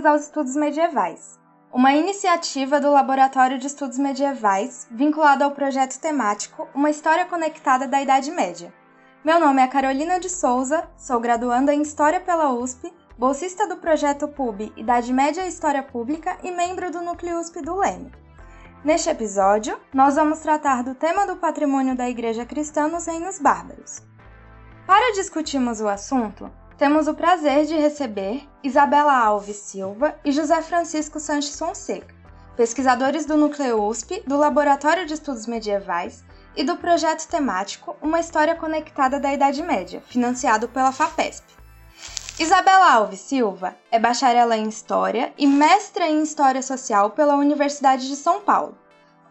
Bem-vindos aos Estudos Medievais, uma iniciativa do Laboratório de Estudos Medievais vinculado ao projeto temático Uma História Conectada da Idade Média. Meu nome é Carolina de Souza, sou graduanda em História pela USP, bolsista do projeto PUB Idade Média e História Pública e membro do Núcleo USP do Leme. Neste episódio, nós vamos tratar do tema do patrimônio da Igreja Cristã nos Reinos Bárbaros. Para discutirmos o assunto, temos o prazer de receber Isabela Alves Silva e José Francisco Sanches Fonseca, pesquisadores do Núcleo USP, do Laboratório de Estudos Medievais e do projeto temático Uma História Conectada da Idade Média, financiado pela FAPESP. Isabela Alves Silva é bacharela em História e mestra em História Social pela Universidade de São Paulo,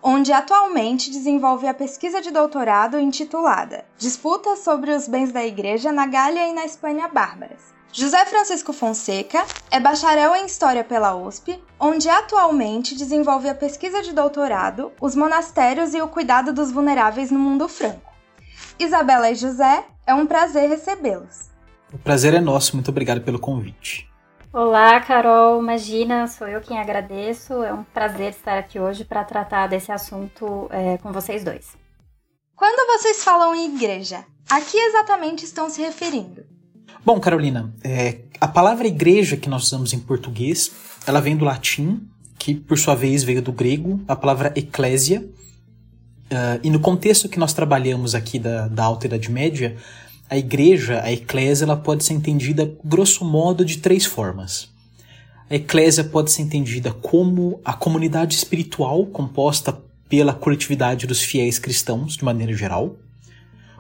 onde atualmente desenvolve a pesquisa de doutorado intitulada Disputas sobre os bens da Igreja na Gália e na Espanha Bárbaras. José Francisco Fonseca é bacharel em História pela USP, onde atualmente desenvolve a pesquisa de doutorado Os Monastérios e o Cuidado dos Vulneráveis no Mundo Franco. Isabela e José, é um prazer recebê-los. O prazer é nosso, muito obrigado pelo convite. Olá, Carol. Imagina, sou eu quem agradeço. É um prazer estar aqui hoje para tratar desse assunto é, com vocês dois. Quando vocês falam em igreja, a que exatamente estão se referindo? Bom, Carolina, é, a palavra igreja que nós usamos em português, ela vem do latim, que por sua vez veio do grego, a palavra eclésia. Uh, e no contexto que nós trabalhamos aqui da, da Alta Idade Média, a igreja, a eclésia, ela pode ser entendida, grosso modo, de três formas. A eclésia pode ser entendida como a comunidade espiritual composta pela coletividade dos fiéis cristãos, de maneira geral.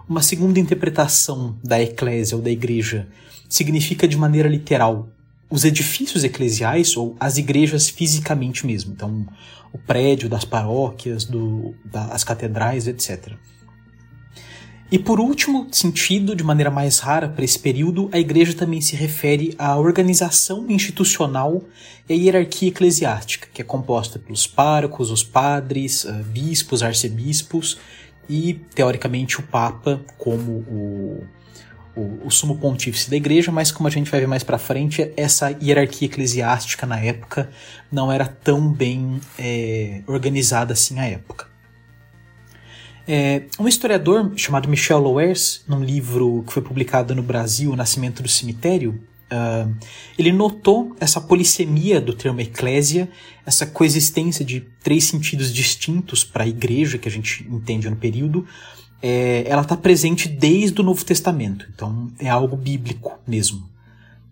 Uma segunda interpretação da eclésia ou da igreja significa, de maneira literal, os edifícios eclesiais ou as igrejas fisicamente mesmo. Então, o prédio das paróquias, do, das catedrais, etc. E por último sentido, de maneira mais rara para esse período, a igreja também se refere à organização institucional e à hierarquia eclesiástica, que é composta pelos párocos, os padres, eh, bispos, arcebispos e, teoricamente, o Papa como o, o, o sumo pontífice da igreja, mas como a gente vai ver mais para frente, essa hierarquia eclesiástica na época não era tão bem é, organizada assim à época. É, um historiador chamado Michel Loers, num livro que foi publicado no Brasil, O Nascimento do Cemitério, uh, ele notou essa polissemia do termo eclésia, essa coexistência de três sentidos distintos para a igreja que a gente entende no período. É, ela está presente desde o Novo Testamento, então é algo bíblico mesmo.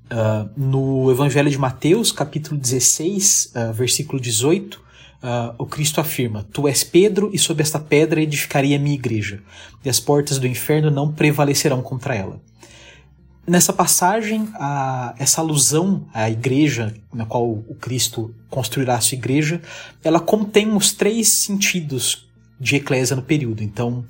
Uh, no Evangelho de Mateus, capítulo 16, uh, versículo 18, Uh, o Cristo afirma: Tu és Pedro, e sob esta pedra edificarei a minha igreja, e as portas do inferno não prevalecerão contra ela. Nessa passagem, a, essa alusão à igreja, na qual o Cristo construirá a sua igreja, ela contém os três sentidos de eclésia no período. Então,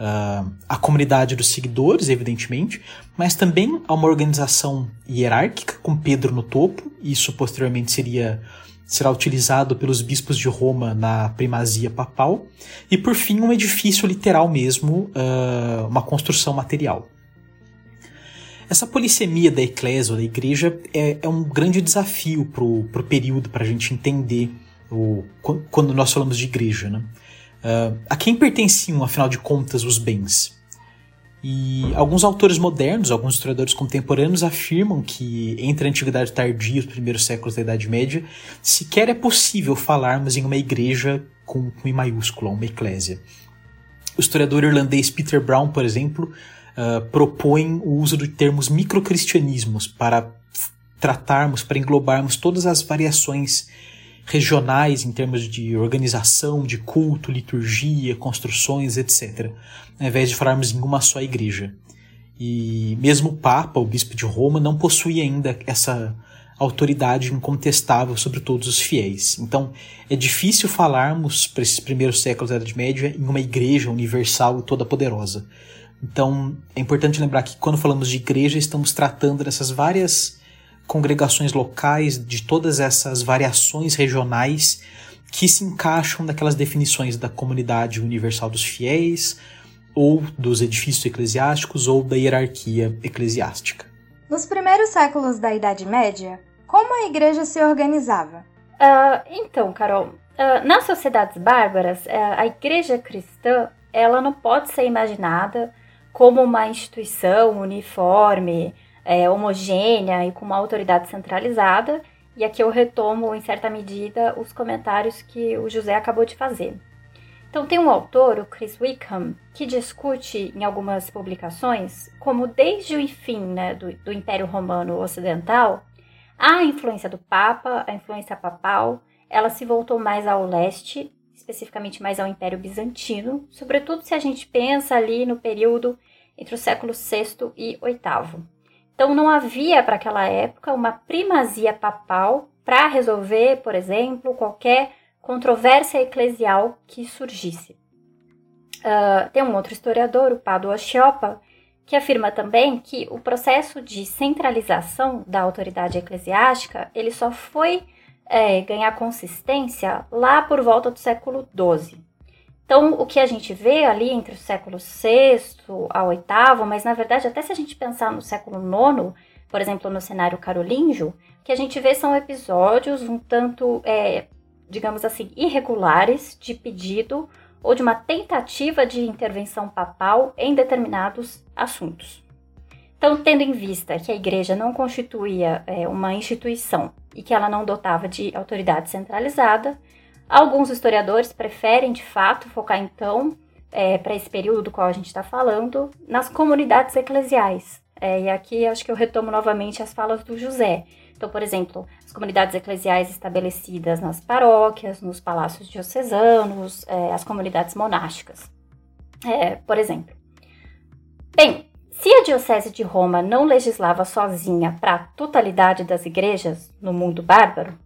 uh, a comunidade dos seguidores, evidentemente, mas também há uma organização hierárquica, com Pedro no topo, isso posteriormente seria será utilizado pelos bispos de Roma na primazia papal, e por fim um edifício literal mesmo, uh, uma construção material. Essa polissemia da eclésia, da igreja, é, é um grande desafio para o período, para a gente entender o, quando nós falamos de igreja. Né? Uh, a quem pertenciam, afinal de contas, os bens? E alguns autores modernos, alguns historiadores contemporâneos afirmam que entre a Antiguidade Tardia e os primeiros séculos da Idade Média, sequer é possível falarmos em uma igreja com, com I maiúsculo, uma eclésia. O historiador irlandês Peter Brown, por exemplo, uh, propõe o uso de termos microcristianismos para tratarmos, para englobarmos todas as variações regionais em termos de organização, de culto, liturgia, construções, etc., ao invés de falarmos em uma só igreja. E mesmo o Papa, o Bispo de Roma, não possui ainda essa autoridade incontestável sobre todos os fiéis. Então, é difícil falarmos para esses primeiros séculos da Idade Média em uma igreja universal e toda poderosa. Então, é importante lembrar que quando falamos de igreja, estamos tratando dessas várias congregações locais, de todas essas variações regionais que se encaixam naquelas definições da comunidade universal dos fiéis, ou dos edifícios eclesiásticos, ou da hierarquia eclesiástica. Nos primeiros séculos da Idade Média, Como a igreja se organizava? Uh, então, Carol, uh, nas sociedades bárbaras, uh, a igreja cristã ela não pode ser imaginada como uma instituição uniforme, é, homogênea e com uma autoridade centralizada. E aqui eu retomo, em certa medida, os comentários que o José acabou de fazer. Então, tem um autor, o Chris Wickham, que discute em algumas publicações como, desde o fim né, do, do Império Romano Ocidental, a influência do Papa, a influência papal, ela se voltou mais ao leste, especificamente mais ao Império Bizantino, sobretudo se a gente pensa ali no período entre o século VI e VIII. Então, não havia para aquela época uma primazia papal para resolver, por exemplo, qualquer controvérsia eclesial que surgisse. Uh, tem um outro historiador, o Padua Chioppa, que afirma também que o processo de centralização da autoridade eclesiástica ele só foi é, ganhar consistência lá por volta do século XII. Então, o que a gente vê ali entre o século VI ao VIII, mas na verdade, até se a gente pensar no século IX, por exemplo, no cenário carolíngio, o que a gente vê são episódios um tanto é, digamos assim, irregulares de pedido ou de uma tentativa de intervenção papal em determinados assuntos. Então, tendo em vista que a igreja não constituía é, uma instituição e que ela não dotava de autoridade centralizada, alguns historiadores preferem, de fato, focar então, é, para esse período do qual a gente está falando, nas comunidades eclesiais. É, e aqui acho que eu retomo novamente as falas do José, então, por exemplo, as comunidades eclesiais estabelecidas nas paróquias, nos palácios diocesanos, é, as comunidades monásticas, é, por exemplo. Bem, se a Diocese de Roma não legislava sozinha para a totalidade das igrejas no mundo bárbaro,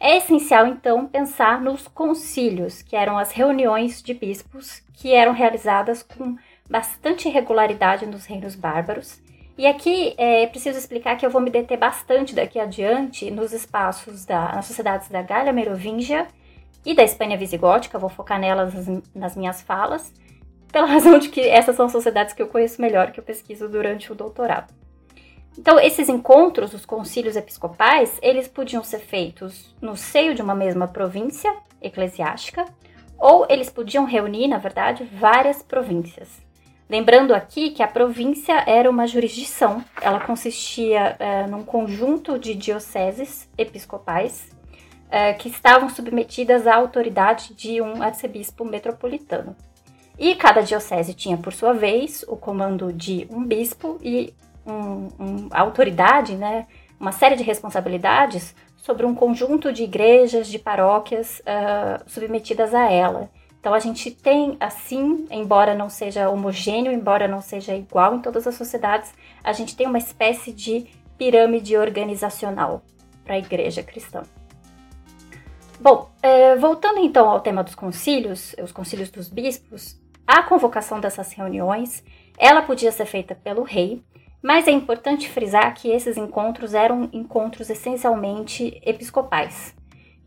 é essencial então pensar nos concílios, que eram as reuniões de bispos que eram realizadas com bastante regularidade nos reinos bárbaros e aqui é preciso explicar que eu vou me deter bastante daqui adiante nos espaços da, sociedades da Galha Merovingia e da Espanha Visigótica, vou focar nelas nas minhas falas, pela razão de que essas são sociedades que eu conheço melhor, que eu pesquiso durante o doutorado. Então, esses encontros, os concílios episcopais, eles podiam ser feitos no seio de uma mesma província eclesiástica, ou eles podiam reunir, na verdade, várias províncias. Lembrando aqui que a província era uma jurisdição, ela consistia é, num conjunto de dioceses episcopais é, que estavam submetidas à autoridade de um arcebispo metropolitano. E cada diocese tinha, por sua vez, o comando de um bispo e um, um, autoridade, né, uma série de responsabilidades sobre um conjunto de igrejas, de paróquias uh, submetidas a ela. Então a gente tem assim, embora não seja homogêneo, embora não seja igual em todas as sociedades, a gente tem uma espécie de pirâmide organizacional para a igreja cristã. Bom, é, voltando então ao tema dos concílios, os concílios dos bispos, a convocação dessas reuniões, ela podia ser feita pelo rei, mas é importante frisar que esses encontros eram encontros essencialmente episcopais.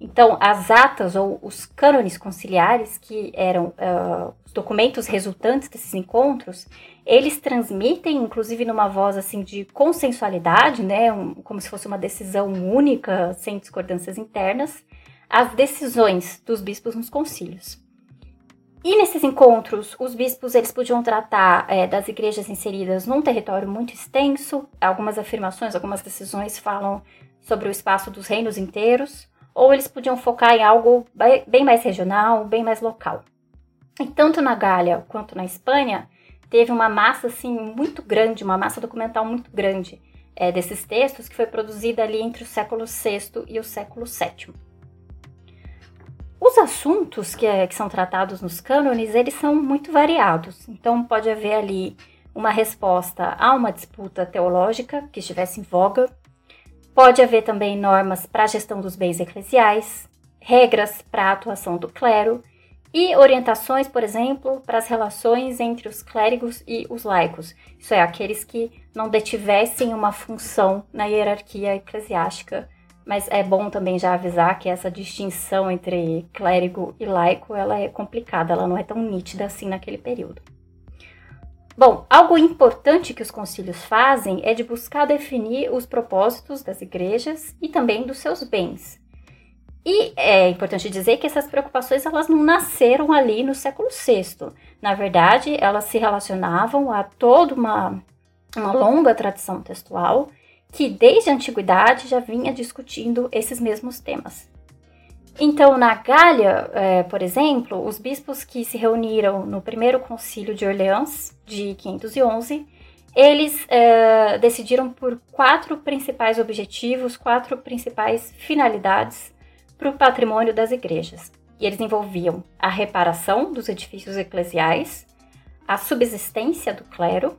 Então, as atas ou os cânones conciliares, que eram uh, os documentos resultantes desses encontros, eles transmitem, inclusive numa voz assim de consensualidade, né, um, como se fosse uma decisão única, sem discordâncias internas, as decisões dos bispos nos concílios. E nesses encontros, os bispos eles podiam tratar é, das igrejas inseridas num território muito extenso. Algumas afirmações, algumas decisões falam sobre o espaço dos reinos inteiros ou eles podiam focar em algo bem mais regional, bem mais local. E tanto na Gália quanto na Espanha, teve uma massa assim muito grande, uma massa documental muito grande é, desses textos que foi produzida ali entre o século VI e o século VII. Os assuntos que, é, que são tratados nos cânones, eles são muito variados. Então pode haver ali uma resposta a uma disputa teológica que estivesse em voga, Pode haver também normas para a gestão dos bens eclesiais, regras para a atuação do clero e orientações, por exemplo, para as relações entre os clérigos e os laicos, isso é, aqueles que não detivessem uma função na hierarquia eclesiástica. Mas é bom também já avisar que essa distinção entre clérigo e laico ela é complicada, ela não é tão nítida assim naquele período. Bom, algo importante que os concílios fazem é de buscar definir os propósitos das igrejas e também dos seus bens. E é importante dizer que essas preocupações elas não nasceram ali no século VI. Na verdade, elas se relacionavam a toda uma, uma longa tradição textual que desde a antiguidade já vinha discutindo esses mesmos temas. Então, na Gália, é, por exemplo, os bispos que se reuniram no primeiro concílio de Orleans, de 511, eles é, decidiram por quatro principais objetivos, quatro principais finalidades para o patrimônio das igrejas. E eles envolviam a reparação dos edifícios eclesiais, a subsistência do clero,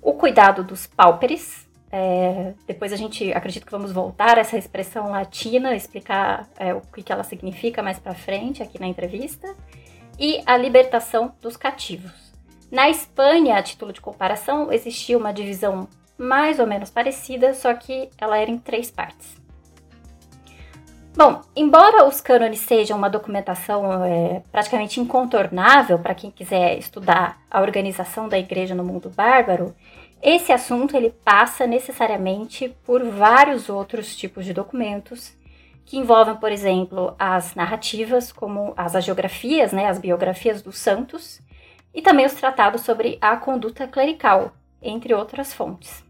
o cuidado dos pauperes, é, depois a gente acredito que vamos voltar a essa expressão latina, explicar é, o que, ela significa mais para frente aqui na entrevista, e a libertação dos cativos. Na Espanha, a título de comparação, existia uma divisão mais ou menos parecida, só que ela era em três partes. Bom, embora os cânones sejam uma documentação é, praticamente incontornável para quem quiser estudar a organização da igreja no mundo bárbaro, esse assunto ele passa necessariamente por vários outros tipos de documentos que envolvem, por exemplo, as narrativas, como as agiografias, né, as biografias dos santos, e também os tratados sobre a conduta clerical, entre outras fontes.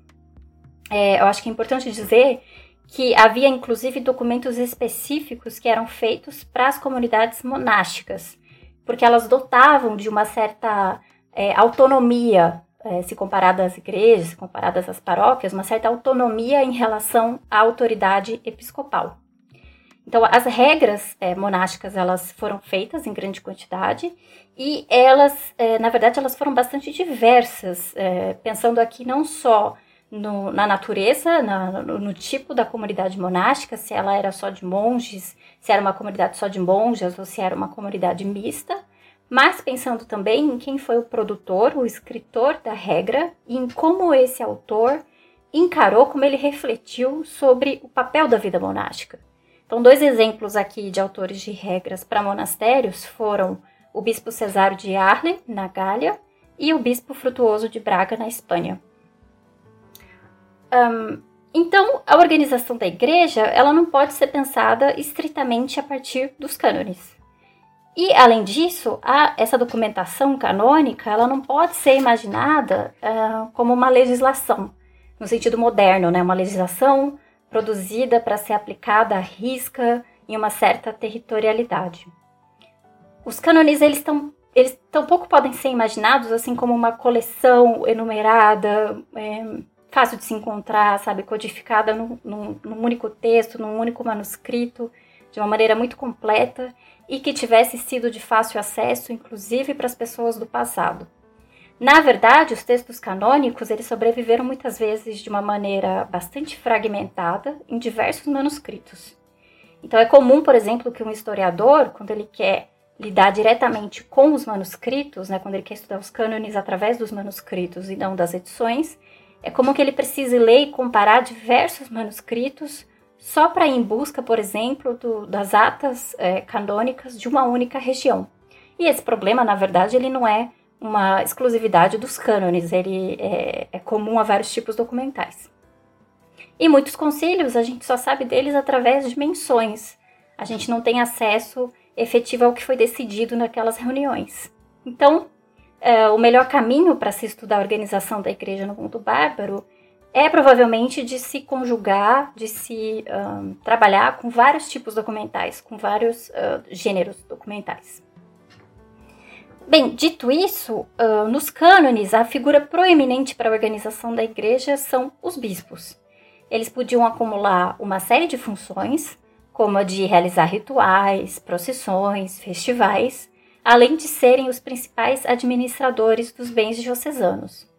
É, eu acho que é importante dizer que havia inclusive documentos específicos que eram feitos para as comunidades monásticas, porque elas dotavam de uma certa é, autonomia é, se comparadas às igrejas, se comparadas às paróquias, uma certa autonomia em relação à autoridade episcopal. Então, as regras é, monásticas elas foram feitas em grande quantidade e elas, é, na verdade, elas foram bastante diversas, é, pensando aqui não só no, na natureza, na, no, no, tipo da comunidade monástica, se ela era só de monges, se era uma comunidade só de monjas ou se era uma comunidade mista, mas pensando também em quem foi o produtor, o escritor da regra e em como esse autor encarou, como ele refletiu sobre o papel da vida monástica. Então, dois exemplos aqui de autores de regras para monastérios foram o bispo Cesário de Arles, na Gália, e o bispo Frutuoso de Braga, na Espanha. Um, então, a organização da igreja ela não pode ser pensada estritamente a partir dos cânones. E, além disso, a, essa documentação canônica ela não pode ser imaginada uh, como uma legislação, no sentido moderno, né? uma legislação produzida para ser aplicada à risca em uma certa territorialidade. Os cânones eles estão eles tampouco podem ser imaginados assim como uma coleção enumerada, é, fácil de se encontrar, sabe, codificada num, num, num único texto, num único manuscrito, de uma maneira muito completa e que tivesse sido de fácil acesso, inclusive para as pessoas do passado. Na verdade, os textos canônicos eles sobreviveram muitas vezes de uma maneira bastante fragmentada em diversos manuscritos. Então é comum, por exemplo, que um historiador, quando ele quer lidar diretamente com os manuscritos, né, quando ele quer estudar os cânones através dos manuscritos e não das edições, é comum que ele precise ler e comparar diversos manuscritos só para ir em busca, por exemplo, do, das atas é, canônicas de uma única região. E esse problema, na verdade, ele não é uma exclusividade dos cânones, ele é, é comum a vários tipos documentais. E muitos concílios a gente só sabe deles através de menções. A gente não tem acesso efetivo ao que foi decidido naquelas reuniões. Então, é, o melhor caminho para se estudar a organização da igreja no mundo bárbaro é provavelmente de se conjugar, de se um, trabalhar com vários tipos documentais, com vários uh, gêneros documentais. Bem, dito isso, uh, nos cânones, a figura proeminente para a organização da igreja são os bispos. Eles podiam acumular uma série de funções, como a de realizar rituais, procissões, festivais, além de serem os principais administradores dos bens diocesanos.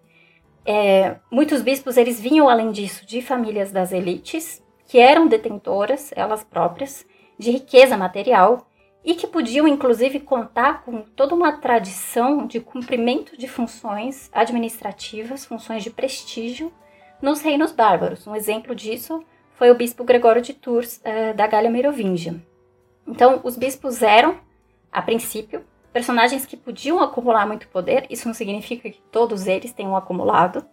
É, muitos bispos eles vinham além disso de famílias das elites que eram detentoras elas próprias de riqueza material e que podiam inclusive contar com toda uma tradição de cumprimento de funções administrativas, funções de prestígio nos reinos bárbaros. Um exemplo disso foi o bispo Gregório de Tours uh, da Gália Merovingia. Então, os bispos eram, a princípio, personagens que podiam acumular muito poder. Isso não significa que todos eles tenham acumulado,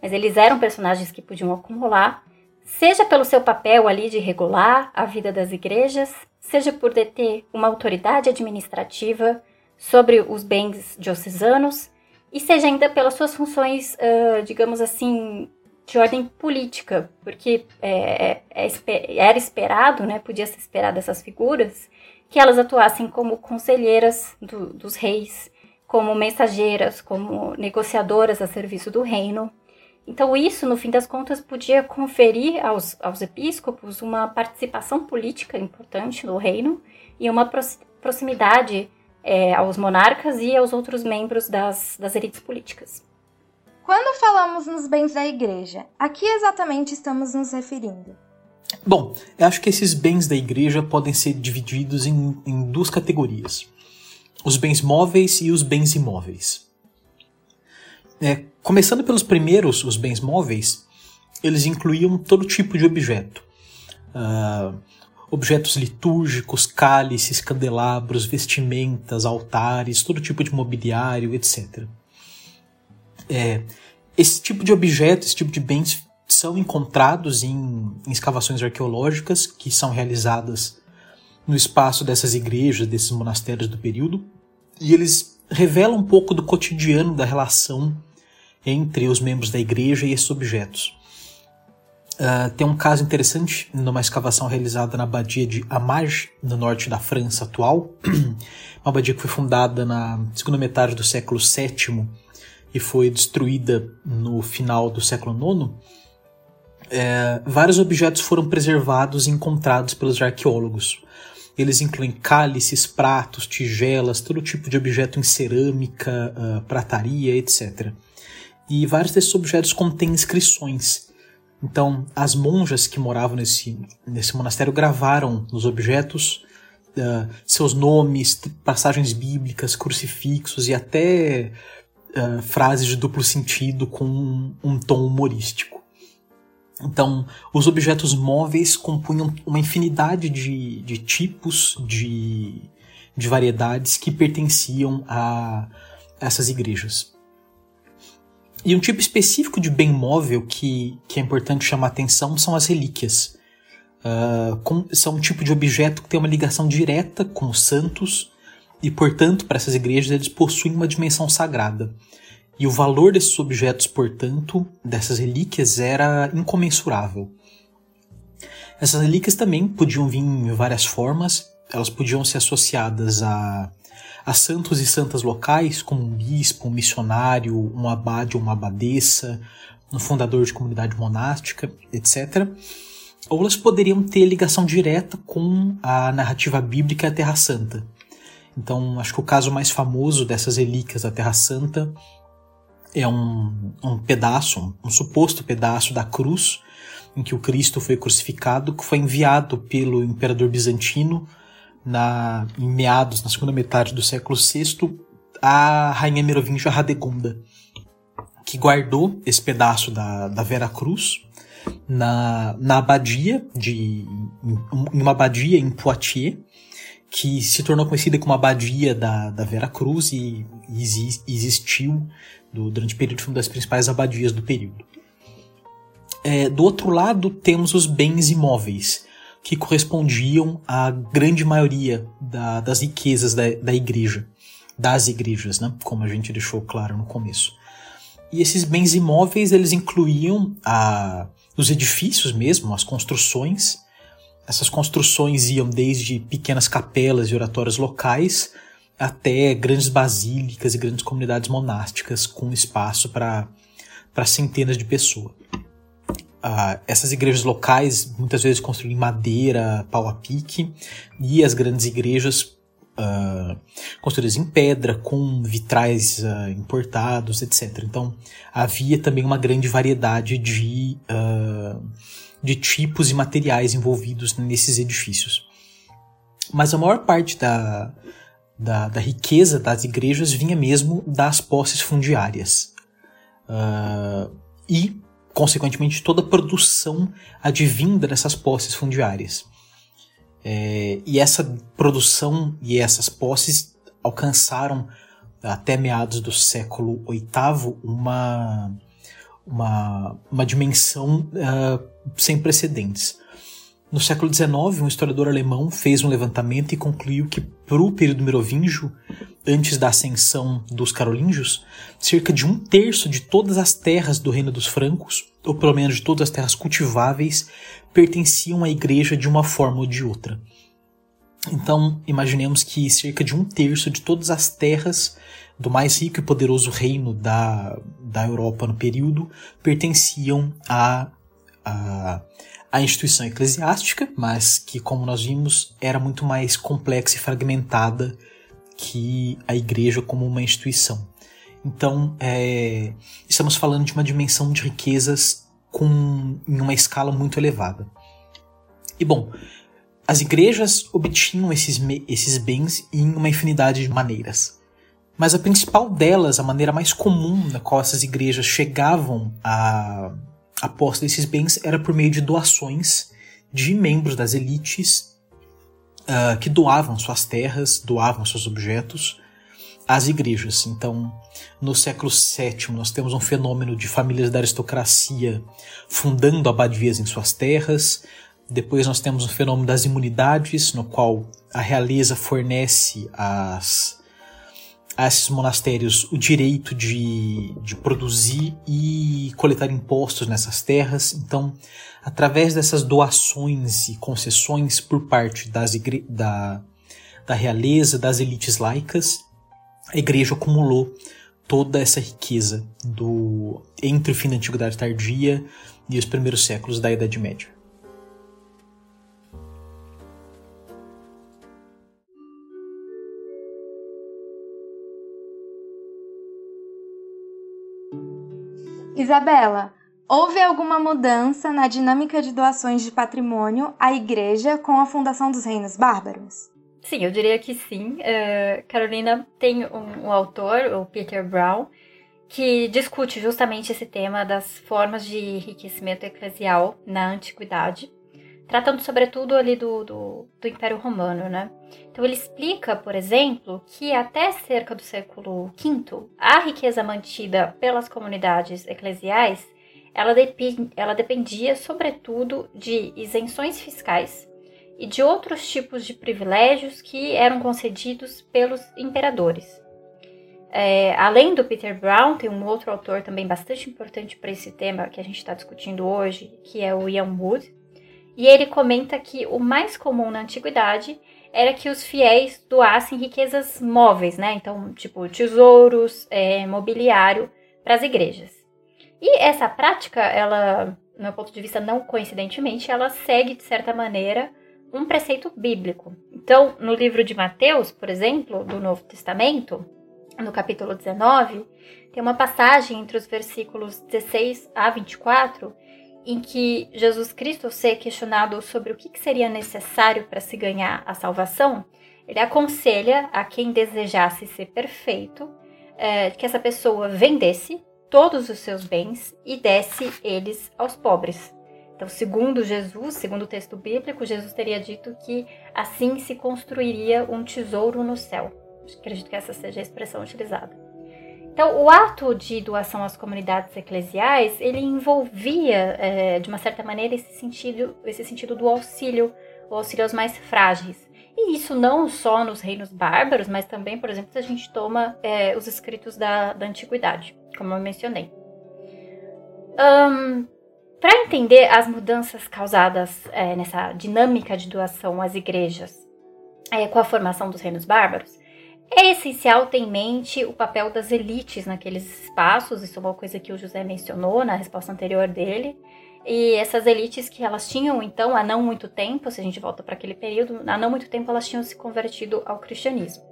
mas eles eram personagens que podiam acumular, seja pelo seu papel ali de regular a vida das igrejas, seja por deter uma autoridade administrativa sobre os bens diocesanos, e seja ainda pelas suas funções, uh, digamos assim, de ordem política, porque é, é, é era esperado, né, podia se esperar dessas figuras, que elas atuassem como conselheiras do, dos reis, como mensageiras, como negociadoras a serviço do reino. Então, isso, no fim das contas, podia conferir aos, aos episcopos uma participação política importante no reino e uma proximidade é, aos monarcas e aos outros membros das, das elites políticas. Quando falamos nos bens da igreja, a que exatamente estamos nos referindo? Bom, eu acho que esses bens da igreja podem ser divididos em, em duas categorias: os bens móveis e os bens imóveis. É, começando pelos primeiros, os bens móveis, eles incluíam todo tipo de objeto. Uh, objetos litúrgicos, cálices, candelabros, vestimentas, altares, todo tipo de mobiliário, etc. É, esse tipo de objeto, esse tipo de bens são encontrados em, em escavações arqueológicas que são realizadas no espaço dessas igrejas, desses monastérios do período, e eles revelam um pouco do cotidiano da relação entre os membros da igreja e esses objetos. Uh, tem um caso interessante numa escavação realizada na abadia de Amage, no norte da França atual, uma abadia que foi fundada na segunda metade do século VII e foi destruída no final do século IX, é, vários objetos foram preservados e encontrados pelos arqueólogos. Eles incluem cálices, pratos, tigelas, todo tipo de objeto em cerâmica, uh, prataria, etc. E vários desses objetos contêm inscrições. Então, as monjas que moravam nesse, nesse monastério gravaram nos objetos uh, seus nomes, passagens bíblicas, crucifixos e até uh, frases de duplo sentido com um, um tom humorístico. Então, os objetos móveis compunham uma infinidade de, de tipos, de, de variedades que pertenciam a essas igrejas. E um tipo específico de bem móvel que, que é importante chamar atenção são as relíquias. Uh, com, são um tipo de objeto que tem uma ligação direta com os santos e, portanto, para essas igrejas eles possuem uma dimensão sagrada. E o valor desses objetos, portanto, dessas relíquias era incomensurável. Essas relíquias também podiam vir em várias formas, elas podiam ser associadas a, a santos e santas locais, como um bispo, um missionário, um abade ou uma abadesa, um fundador de comunidade monástica, etc. Ou elas poderiam ter ligação direta com a narrativa bíblica a Terra Santa. Então, acho que o caso mais famoso dessas relíquias da Terra Santa é um, um pedaço, um, suposto pedaço da cruz em que o Cristo foi crucificado, que foi enviado pelo imperador bizantino na, em meados, na segunda metade do século VI, à rainha Merovingia Radegunda, que guardou esse pedaço da, da Vera Cruz na, na abadia, de, em, em uma abadia em Poitiers, que se tornou conhecida como abadia da, da Vera Cruz e, e existiu do, durante o período foi uma das principais abadias do período. É, do outro lado, temos os bens imóveis, que correspondiam à grande maioria da, das riquezas da, da igreja, das igrejas, né? como a gente deixou claro no começo. E esses bens imóveis eles incluíam a, os edifícios mesmo, as construções. Essas construções iam desde pequenas capelas e oratórios locais até grandes basílicas e grandes comunidades monásticas com espaço para centenas de pessoas. Ah, essas igrejas locais muitas vezes construíam em madeira, pau a pique, e as grandes igrejas ah, construídas em pedra, com vitrais ah, importados, etc. Então havia também uma grande variedade de, de tipos e materiais envolvidos nesses edifícios. Mas a maior parte da, da, da riqueza das igrejas vinha mesmo das posses fundiárias. Uh, e, consequentemente, toda a produção advinda dessas posses fundiárias. É, e essa produção e essas posses alcançaram até meados do século VIII uma, uma, uma dimensão uh, sem precedentes. No século XIX, um historiador alemão fez um levantamento e concluiu que, para o período merovingio, antes da ascensão dos carolíngios, cerca de um terço de todas as terras do reino dos francos, ou pelo menos de todas as terras cultiváveis, pertenciam à igreja de uma forma ou de outra. Então, imaginemos que cerca de um terço de todas as terras do mais rico e poderoso reino da, da Europa no período pertenciam a, a, a instituição eclesiástica, mas que, como nós vimos, era muito mais complexa e fragmentada que a igreja como uma instituição. Então, é, estamos falando de uma dimensão de riquezas com, em uma escala muito elevada. E bom, as igrejas obtinham esses, esses bens em uma infinidade de maneiras. Mas a principal delas, a maneira mais comum na qual essas igrejas chegavam a, a posse desses bens, era por meio de doações de membros das elites uh, que doavam suas terras, doavam seus objetos às igrejas. Então, no século VII, nós temos um fenômeno de famílias da aristocracia fundando abadias em suas terras, depois nós temos o fenômeno das imunidades, no qual a realeza fornece às, a esses monastérios o direito de, de produzir e coletar impostos nessas terras. Então, através dessas doações e concessões por parte das igre da, da realeza, das elites laicas, a igreja acumulou toda essa riqueza do entre o fim da Antiguidade Tardia e os primeiros séculos da Idade Média. Isabela, houve alguma mudança na dinâmica de doações de patrimônio à igreja com a fundação dos reinos bárbaros? Sim, eu diria que sim. Uh, Carolina tem um, um, autor, o Peter Brown, que discute justamente esse tema das formas de enriquecimento eclesial na antiguidade tratando sobretudo ali do, do, do, Império Romano, né? Então ele explica, por exemplo, que até cerca do século V, a riqueza mantida pelas comunidades eclesiais, ela, dependia, ela dependia sobretudo de isenções fiscais e de outros tipos de privilégios que eram concedidos pelos imperadores. É, além do Peter Brown, tem um outro autor também bastante importante para esse tema que a gente está discutindo hoje, que é o Ian Wood, e ele comenta que o mais comum na antiguidade era que os fiéis doassem riquezas móveis, né? Então, tipo tesouros, é, mobiliário para as igrejas. E essa prática, ela, no meu ponto de vista, não coincidentemente, ela segue de certa maneira um preceito bíblico. Então, no livro de Mateus, por exemplo, do Novo Testamento, no capítulo 19, tem uma passagem entre os versículos 16 a 24 em que Jesus Cristo, ser questionado sobre o que seria necessário para se ganhar a salvação, ele aconselha a quem desejasse ser perfeito é, que essa pessoa vendesse todos os seus bens e desse eles aos pobres. Então, segundo Jesus, segundo o texto bíblico, Jesus teria dito que assim se construiria um tesouro no céu. Acredito que essa seja a expressão utilizada. Então, o ato de doação às comunidades eclesiais, ele envolvia, é, de uma certa maneira, esse sentido, esse sentido do auxílio, o auxílio aos mais frágeis. E isso não só nos reinos bárbaros, mas também, por exemplo, se a gente toma é, os escritos da, da antiguidade, como eu mencionei. Um, Para entender as mudanças causadas é, nessa dinâmica de doação às igrejas é, com a formação dos reinos bárbaros, é essencial ter em mente o papel das elites naqueles espaços, isso é uma coisa que o José mencionou na resposta anterior dele. E essas elites que elas tinham, então, há não muito tempo, se a gente volta para aquele período, há não muito tempo elas tinham se convertido ao cristianismo.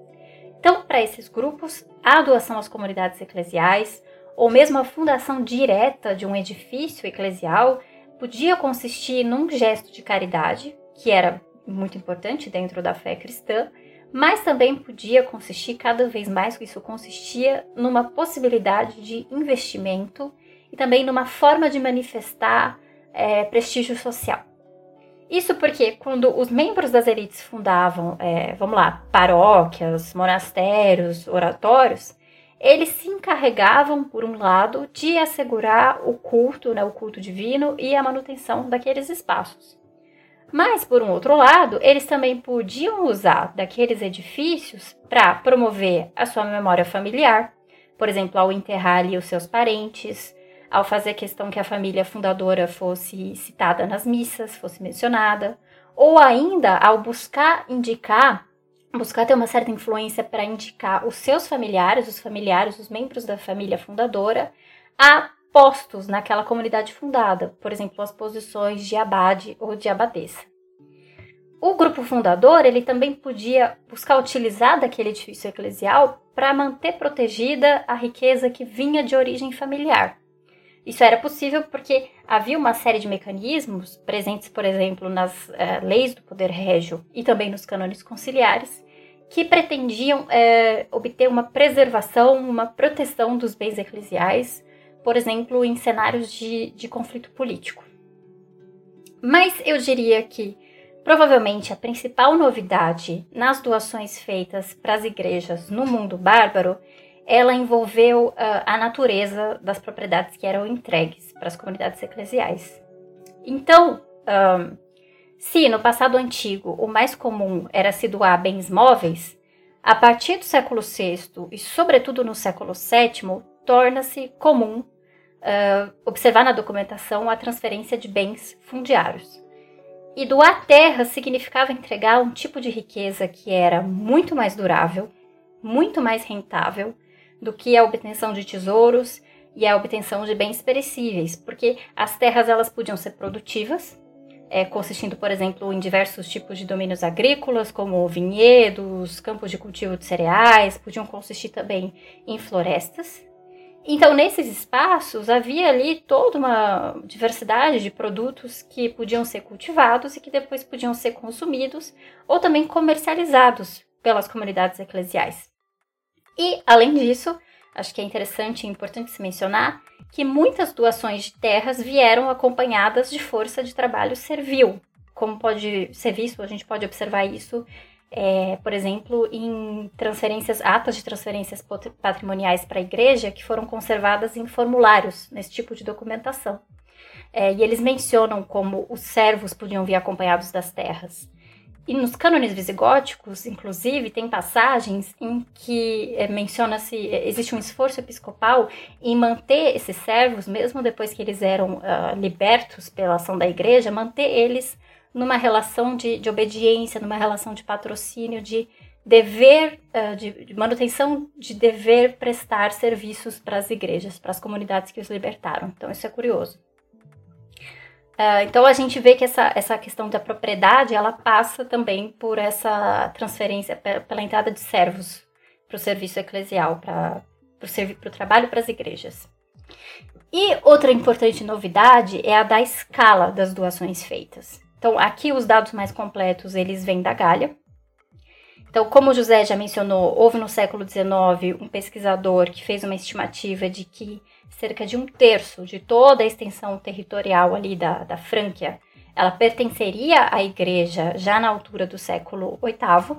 Então, para esses grupos, a doação às comunidades eclesiais, ou mesmo a fundação direta de um edifício eclesial, podia consistir num gesto de caridade, que era muito importante dentro da fé cristã, mas também podia consistir, cada vez mais isso consistia, numa possibilidade de investimento e também numa forma de manifestar é, prestígio social. Isso porque quando os membros das elites fundavam, é, vamos lá, paróquias, monastérios, oratórios, eles se encarregavam, por um lado, de assegurar o culto, né, o culto divino e a manutenção daqueles espaços. Mas, por um outro lado, eles também podiam usar daqueles edifícios para promover a sua memória familiar, por exemplo, ao enterrar ali os seus parentes, ao fazer questão que a família fundadora fosse citada nas missas, fosse mencionada, ou ainda ao buscar indicar, buscar ter uma certa influência para indicar os seus familiares, os familiares, os membros da família fundadora, a postos naquela comunidade fundada, por exemplo, as posições de abade ou de abadesa. O grupo fundador, ele também podia buscar utilizar daquele edifício eclesial para manter protegida a riqueza que vinha de origem familiar. Isso era possível porque havia uma série de mecanismos presentes, por exemplo, nas uh, leis do poder régio e também nos cânones conciliares, que pretendiam uh, obter uma preservação, uma proteção dos bens eclesiais, por exemplo, em cenários de, de conflito político. Mas eu diria que provavelmente a principal novidade nas doações feitas para as igrejas no mundo bárbaro ela envolveu uh, a natureza das propriedades que eram entregues para as comunidades eclesiais. Então, um, se no passado antigo o mais comum era se doar bens móveis, a partir do século VI e, sobretudo, no século VII, torna-se comum uh, observar na documentação a transferência de bens fundiários. E doar terra significava entregar um tipo de riqueza que era muito mais durável, muito mais rentável do que a obtenção de tesouros e a obtenção de bens perecíveis, porque as terras elas podiam ser produtivas, é, consistindo, por exemplo, em diversos tipos de domínios agrícolas, como vinhedos, campos de cultivo de cereais, podiam consistir também em florestas. Então, nesses espaços, havia ali toda uma diversidade de produtos que podiam ser cultivados e que depois podiam ser consumidos ou também comercializados pelas comunidades eclesiais. E, além disso, acho que é interessante e importante se mencionar que muitas doações de terras vieram acompanhadas de força de trabalho servil. Como pode ser visto, a gente pode observar isso, é, por exemplo, em transferências, atas de transferências patrimoniais para a igreja que foram conservadas em formulários, nesse tipo de documentação. É, e eles mencionam como os servos podiam vir acompanhados das terras. E nos cânones visigóticos, inclusive, tem passagens em que é, menciona-se, é, existe um esforço episcopal em manter esses servos, mesmo depois que eles eram uh, libertos pela ação da igreja, manter eles numa relação de, de obediência, numa relação de patrocínio, de dever, uh, de, manutenção de dever prestar serviços para as igrejas, para as comunidades que os libertaram. Então, isso é curioso. Uh, então a gente vê que essa, essa questão da propriedade ela passa também por essa transferência, pela entrada de servos para o serviço eclesial, para o trabalho para as igrejas. E outra importante novidade é a da escala das doações feitas. Então aqui os dados mais completos eles vêm da Gália. Então, como o José já mencionou, houve no século XIX um pesquisador que fez uma estimativa de que cerca de um terço de toda a extensão territorial ali da, da Frânquia, ela pertenceria à igreja já na altura do século VIII.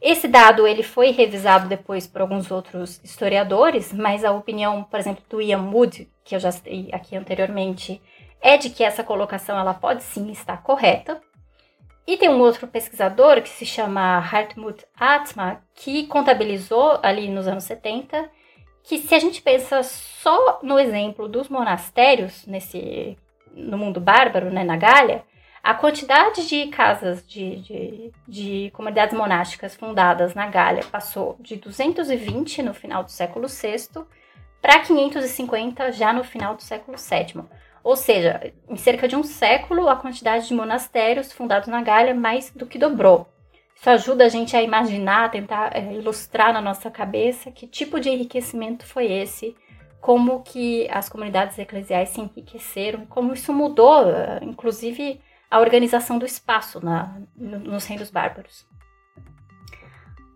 Esse dado ele foi revisado depois por alguns outros historiadores, mas a opinião, por exemplo, do Ian Wood, que eu já citei aqui anteriormente, é de que essa colocação ela pode sim estar correta. E tem um outro pesquisador que se chama Hartmut Atma, que contabilizou ali nos anos 70 que se a gente pensa só no exemplo dos monastérios nesse no mundo bárbaro, né, na Gália, a quantidade de casas de, de, de comunidades monásticas fundadas na Gália passou de 220 no final do século VI para 550 já no final do século VII. Ou seja, em cerca de um século, a quantidade de monastérios fundados na Gália mais do que dobrou. Isso ajuda a gente a imaginar, a tentar é, ilustrar na nossa cabeça que tipo de enriquecimento foi esse, como que as comunidades eclesiais se enriqueceram, como isso mudou, eh, inclusive, a organização do espaço na, nos reinos bárbaros.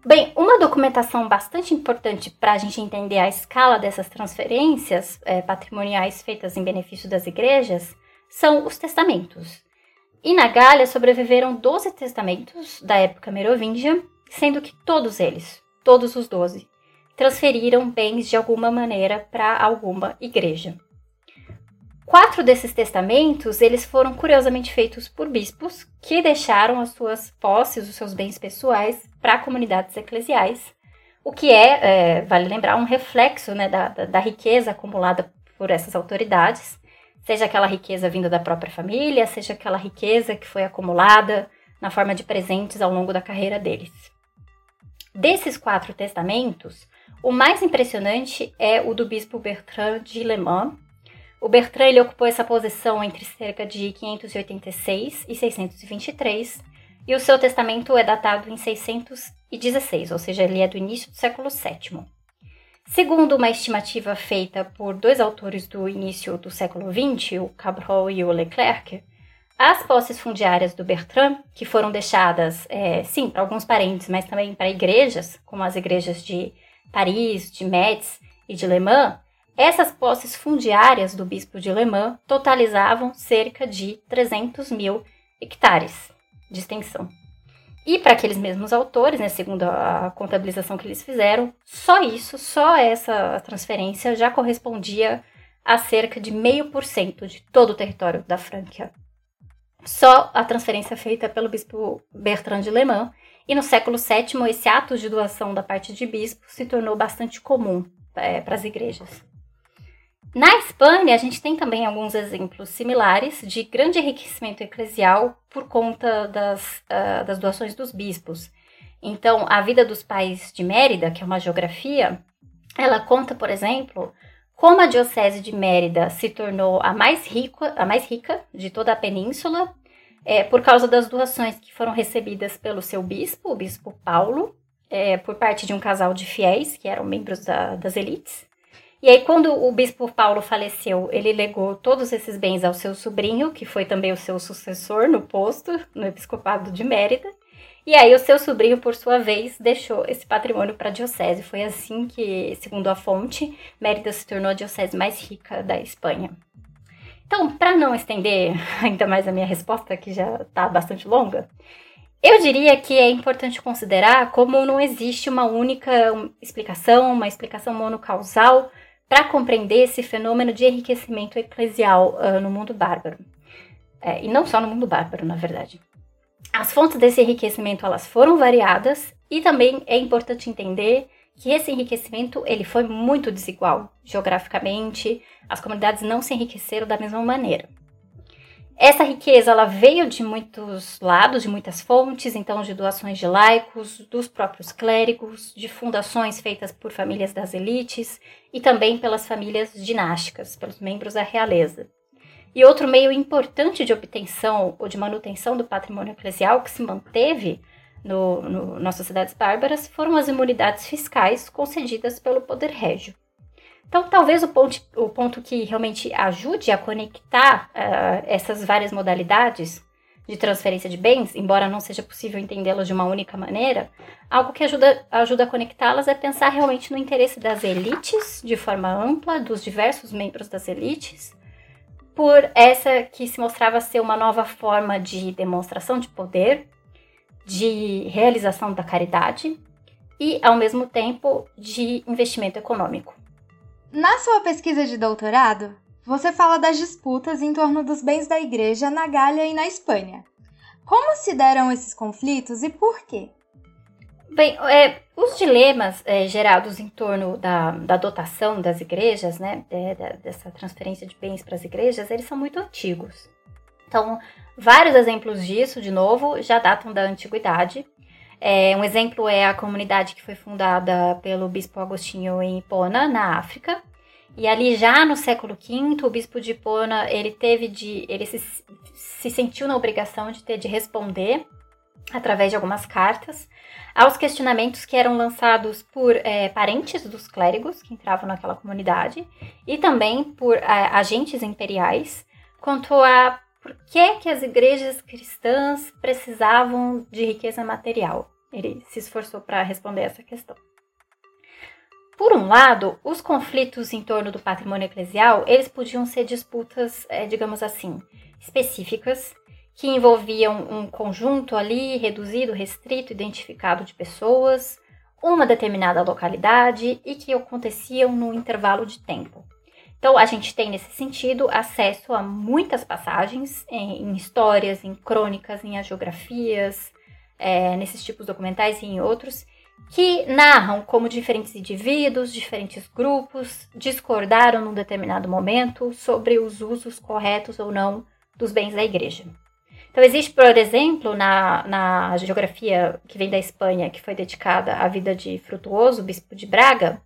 Bem, uma documentação bastante importante para a gente entender a escala dessas transferências é, patrimoniais feitas em benefício das igrejas são os testamentos. E na Gália sobreviveram 12 testamentos da época merovíngia, sendo que todos eles, todos os 12, transferiram bens de alguma maneira para alguma igreja. Quatro desses testamentos, eles foram curiosamente feitos por bispos que deixaram as suas posses, os seus bens pessoais para comunidades eclesiais, o que é, é, vale lembrar, um reflexo né, da, da, da riqueza acumulada por essas autoridades, seja aquela riqueza vinda da própria família, seja aquela riqueza que foi acumulada na forma de presentes ao longo da carreira deles. Desses quatro testamentos, o mais impressionante é o do bispo Bertrand de Le Mans. O Bertrand ele ocupou essa posição entre cerca de 586 e 623, e o seu testamento é datado em 616, ou seja, ele é do início do século VII. Segundo uma estimativa feita por dois autores do início do século XX, o Cabral e o Leclerc, as posses fundiárias do Bertrand, que foram deixadas, é, sim, para alguns parentes, mas também para igrejas, como as igrejas de Paris, de Metz e de Le Mans, essas posses fundiárias do bispo de Le Mans totalizavam cerca de 300 mil hectares de extensão. E para aqueles mesmos autores, né, segundo a contabilização que eles fizeram, só isso, só essa transferência já correspondia a cerca de meio por cento de todo o território da Franquia só a transferência feita pelo bispo Bertrand de Le Mans, e no século VII esse ato de doação da parte de bispo se tornou bastante comum é, para as igrejas. Na Espanha, a gente tem também alguns exemplos similares de grande enriquecimento eclesial por conta das, uh, das doações dos bispos. Então, a vida dos pais de Mérida, que é uma geografia, ela conta, por exemplo, como a Diocese de Mérida se tornou a mais rica, a mais rica de toda a península, é, por causa das doações que foram recebidas pelo seu bispo, o bispo Paulo, é, por parte de um casal de fiéis que eram membros da, das elites. E aí, quando o bispo Paulo faleceu, ele legou todos esses bens ao seu sobrinho, que foi também o seu sucessor no posto, no episcopado de Mérida. E aí o seu sobrinho, por sua vez, deixou esse patrimônio para a diocese. Foi assim que, segundo a fonte, Mérida se tornou a diocese mais rica da Espanha. Então, para não estender ainda mais a minha resposta, que já está bastante longa, eu diria que é importante considerar como não existe uma única explicação, uma explicação monocausal para compreender esse fenômeno de enriquecimento eclesial uh, no mundo bárbaro. É, e não só no mundo bárbaro, na verdade. As fontes desse enriquecimento elas foram variadas e também é importante entender que esse enriquecimento ele foi muito desigual geograficamente, as comunidades não se enriqueceram da mesma maneira. Essa riqueza ela veio de muitos lados, de muitas fontes, então de doações de laicos, dos próprios clérigos, de fundações feitas por famílias das elites e também pelas famílias dinásticas, pelos membros da realeza. E outro meio importante de obtenção ou de manutenção do patrimônio eclesial que se manteve no, no, nas sociedades bárbaras foram as imunidades fiscais concedidas pelo poder régio. Então, talvez o ponto, o ponto que realmente ajude a conectar uh, essas várias modalidades de transferência de bens, embora não seja possível entendê-las de uma única maneira, algo que ajuda, ajuda a conectá-las é pensar realmente no interesse das elites, de forma ampla, dos diversos membros das elites, por essa que se mostrava ser uma nova forma de demonstração de poder, de realização da caridade e, ao mesmo tempo, de investimento econômico. Na sua pesquisa de doutorado, você fala das disputas em torno dos bens da igreja na Gália e na Espanha. Como se deram esses conflitos e por quê? Bem, é, os dilemas é, gerados em torno da, da dotação das igrejas, né, é, dessa transferência de bens para as igrejas, eles são muito antigos. Então, vários exemplos disso, de novo, já datam da antiguidade. É, um exemplo é a comunidade que foi fundada pelo bispo Agostinho em Hipona, na África. E ali já no século V, o bispo de Hipona, ele teve de, ele se, se sentiu na obrigação de ter de responder através de algumas cartas aos questionamentos que eram lançados por é, parentes dos clérigos que entravam naquela comunidade e também por é, agentes imperiais quanto a por que, que as igrejas cristãs precisavam de riqueza material. Ele se esforçou para responder essa questão. Por um lado, os conflitos em torno do patrimônio eclesial, eles podiam ser disputas, é, digamos assim, específicas que envolviam um conjunto ali reduzido, restrito, identificado de pessoas, uma determinada localidade e que aconteciam num intervalo de tempo. Então, a gente tem, nesse sentido, acesso a muitas passagens em, em histórias, em crônicas, em agiografias, é, nesses tipos documentais e em outros, que narram como diferentes indivíduos, diferentes grupos discordaram num determinado momento sobre os usos corretos ou não dos bens da igreja. Então, existe, por exemplo, na, na geografia que vem da Espanha, que foi dedicada à vida de Frutuoso, bispo de Braga,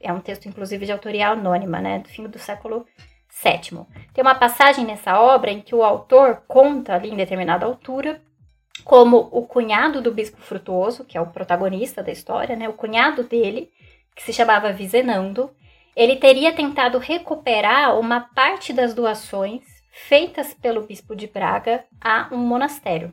é um texto, inclusive, de autoria anônima, né, do fim do século VII. Tem uma passagem nessa obra em que o autor conta, ali em determinada altura, como o cunhado do bispo Frutuoso, que é o protagonista da história, né, o cunhado dele, que se chamava Vizenando, ele teria tentado recuperar uma parte das doações feitas pelo bispo de Braga a um monastério.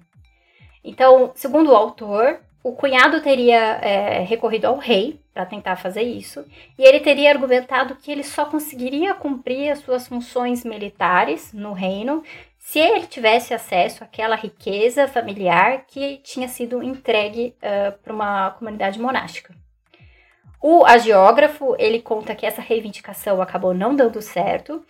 Então, segundo o autor, o cunhado teria é, recorrido ao rei para tentar fazer isso, e ele teria argumentado que ele só conseguiria cumprir as suas funções militares no reino se ele tivesse acesso àquela riqueza familiar que tinha sido entregue uh, para uma comunidade monástica. O agiógrafo ele conta que essa reivindicação acabou não dando certo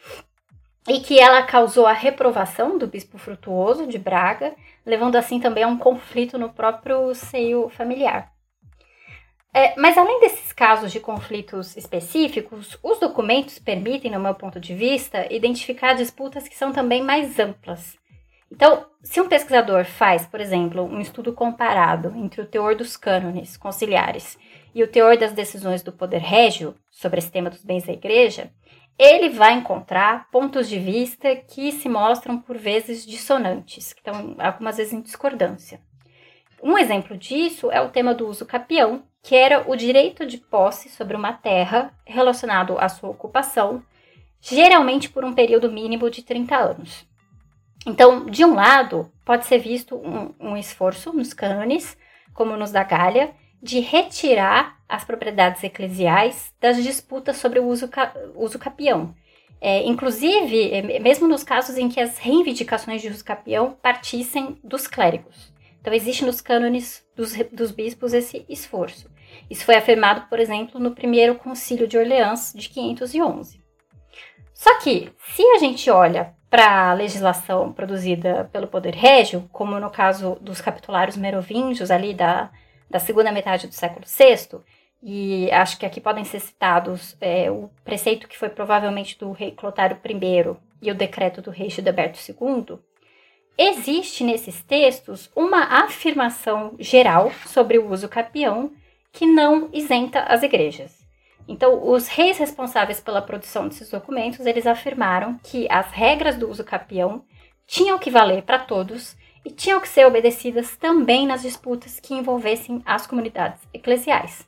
e que ela causou a reprovação do bispo Frutuoso de Braga, levando assim também a um conflito no próprio seio familiar. É, mas além desses casos de conflitos específicos, os documentos permitem, no meu ponto de vista, identificar disputas que são também mais amplas. Então, se um pesquisador faz, por exemplo, um estudo comparado entre o teor dos cânones conciliares e o teor das decisões do poder régio sobre esse tema dos bens da igreja, ele vai encontrar pontos de vista que se mostram por vezes dissonantes, que estão algumas vezes em discordância. Um exemplo disso é o tema do uso capião, que era o direito de posse sobre uma terra relacionado à sua ocupação, geralmente por um período mínimo de 30 anos. Então, de um lado, pode ser visto um, um esforço nos cânones, como nos da Gália, de retirar as propriedades eclesiais das disputas sobre o uso, uso capião. É, inclusive, é, mesmo nos casos em que as reivindicações de uso capião partissem dos clérigos. Então, existe nos cânones dos, dos bispos esse esforço. Isso foi afirmado, por exemplo, no primeiro concílio de Orleans de 511. Só que, se a gente olha para a legislação produzida pelo Poder Régio, como no caso dos capitulários merovingios ali da da segunda metade do século VI, e acho que aqui podem ser citados é, o preceito que foi provavelmente do rei Clotário I e o decreto do rei Gilberto II, existe nesses textos uma afirmação geral sobre o uso capião que não isenta as igrejas. Então, os reis responsáveis pela produção desses documentos, eles afirmaram que as regras do uso capião tinham que valer para todos e tinham que ser obedecidas também nas disputas que envolvessem as comunidades eclesiais.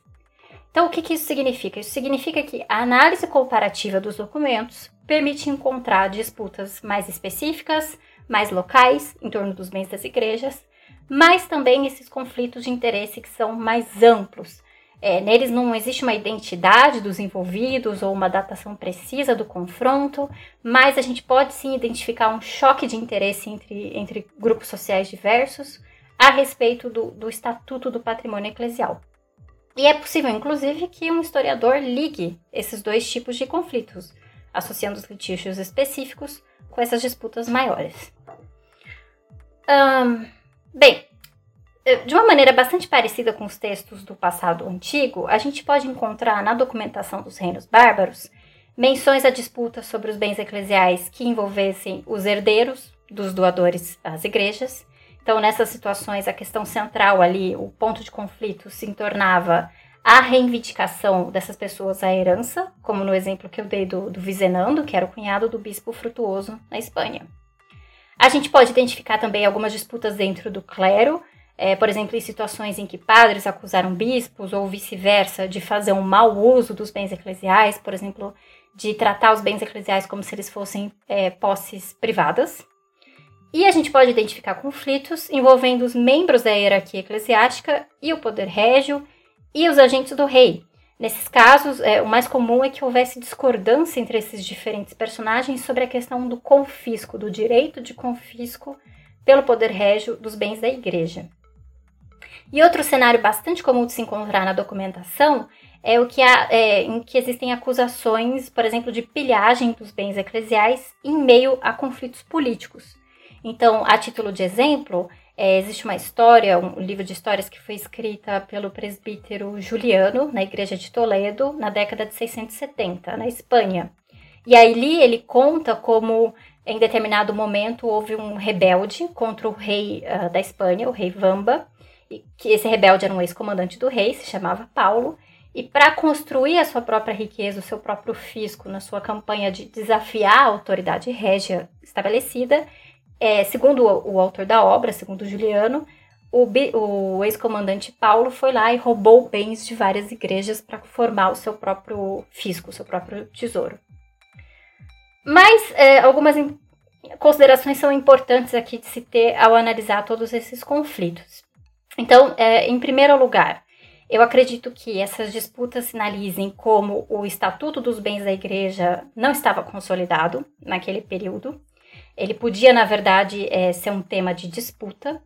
Então, o que, que isso significa? Isso significa que a análise comparativa dos documentos permite encontrar disputas mais específicas, mais locais, em torno dos bens das igrejas, mas também esses conflitos de interesse que são mais amplos, é, neles não existe uma identidade dos envolvidos ou uma datação precisa do confronto, mas a gente pode sim identificar um choque de interesse entre, entre grupos sociais diversos a respeito do, do Estatuto do Patrimônio Eclesial. E é possível, inclusive, que um historiador ligue esses dois tipos de conflitos, associando os litígios específicos com essas disputas maiores. Um, bem, eh, de uma maneira bastante parecida com os textos do passado antigo, a gente pode encontrar na documentação dos reinos bárbaros menções a disputas sobre os bens eclesiais que envolvessem os herdeiros dos doadores às igrejas. Então, nessas situações, a questão central ali, o ponto de conflito, se tornava a reivindicação dessas pessoas à herança, como no exemplo que eu dei do, do Vizenando, que era o cunhado do bispo Frutuoso na Espanha. A gente pode identificar também algumas disputas dentro do clero, é, por exemplo, em situações em que padres acusaram bispos ou vice-versa de fazer um mau uso dos bens eclesiais, por exemplo, de tratar os bens eclesiais como se eles fossem é, posses privadas. E a gente pode identificar conflitos envolvendo os membros da hierarquia eclesiástica e o poder régio e os agentes do rei. Nesses casos, é, o mais comum é que houvesse discordância entre esses diferentes personagens sobre a questão do confisco, do direito de confisco pelo poder régio dos bens da igreja. E outro cenário bastante comum de se encontrar na documentação é o que há, é, em que existem acusações, por exemplo, de pilhagem dos bens eclesiais em meio a conflitos políticos. Então, a título de exemplo, é, existe uma história, um livro de histórias que foi escrita pelo presbítero Juliano na igreja de Toledo na década de 670, na Espanha. E aí ele conta como em determinado momento houve um rebelde contra o rei uh, da Espanha, o rei Vamba, e que esse rebelde era um ex-comandante do rei, se chamava Paulo, e para construir a sua própria riqueza, o seu próprio fisco na sua campanha de desafiar a autoridade régia estabelecida, é, segundo o, o, autor da obra, segundo Juliano, o, o ex-comandante Paulo foi lá e roubou bens de várias igrejas para formar o seu próprio fisco, o seu próprio tesouro. Mas é, algumas considerações são importantes aqui de se ter ao analisar todos esses conflitos. Então, é, em primeiro lugar, eu acredito que essas disputas sinalizem como o Estatuto dos Bens da Igreja não estava consolidado naquele período ele podia, na verdade, é, ser um tema de disputa.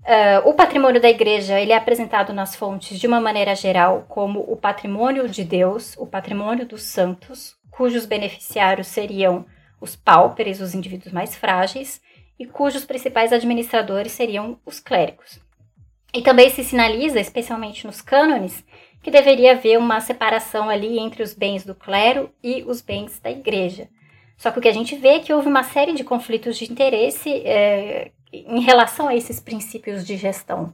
Uh, o patrimônio da igreja ele é apresentado nas fontes de uma maneira geral como o patrimônio de Deus, o patrimônio dos santos, cujos beneficiários seriam os pauperes, os indivíduos mais frágeis, e cujos principais administradores seriam os clérigos. E também se sinaliza, especialmente nos cânones, que deveria haver uma separação ali entre os bens do clero e os bens da igreja. Só que o que a gente vê é que houve uma série de conflitos de interesse é, em relação a esses princípios de gestão.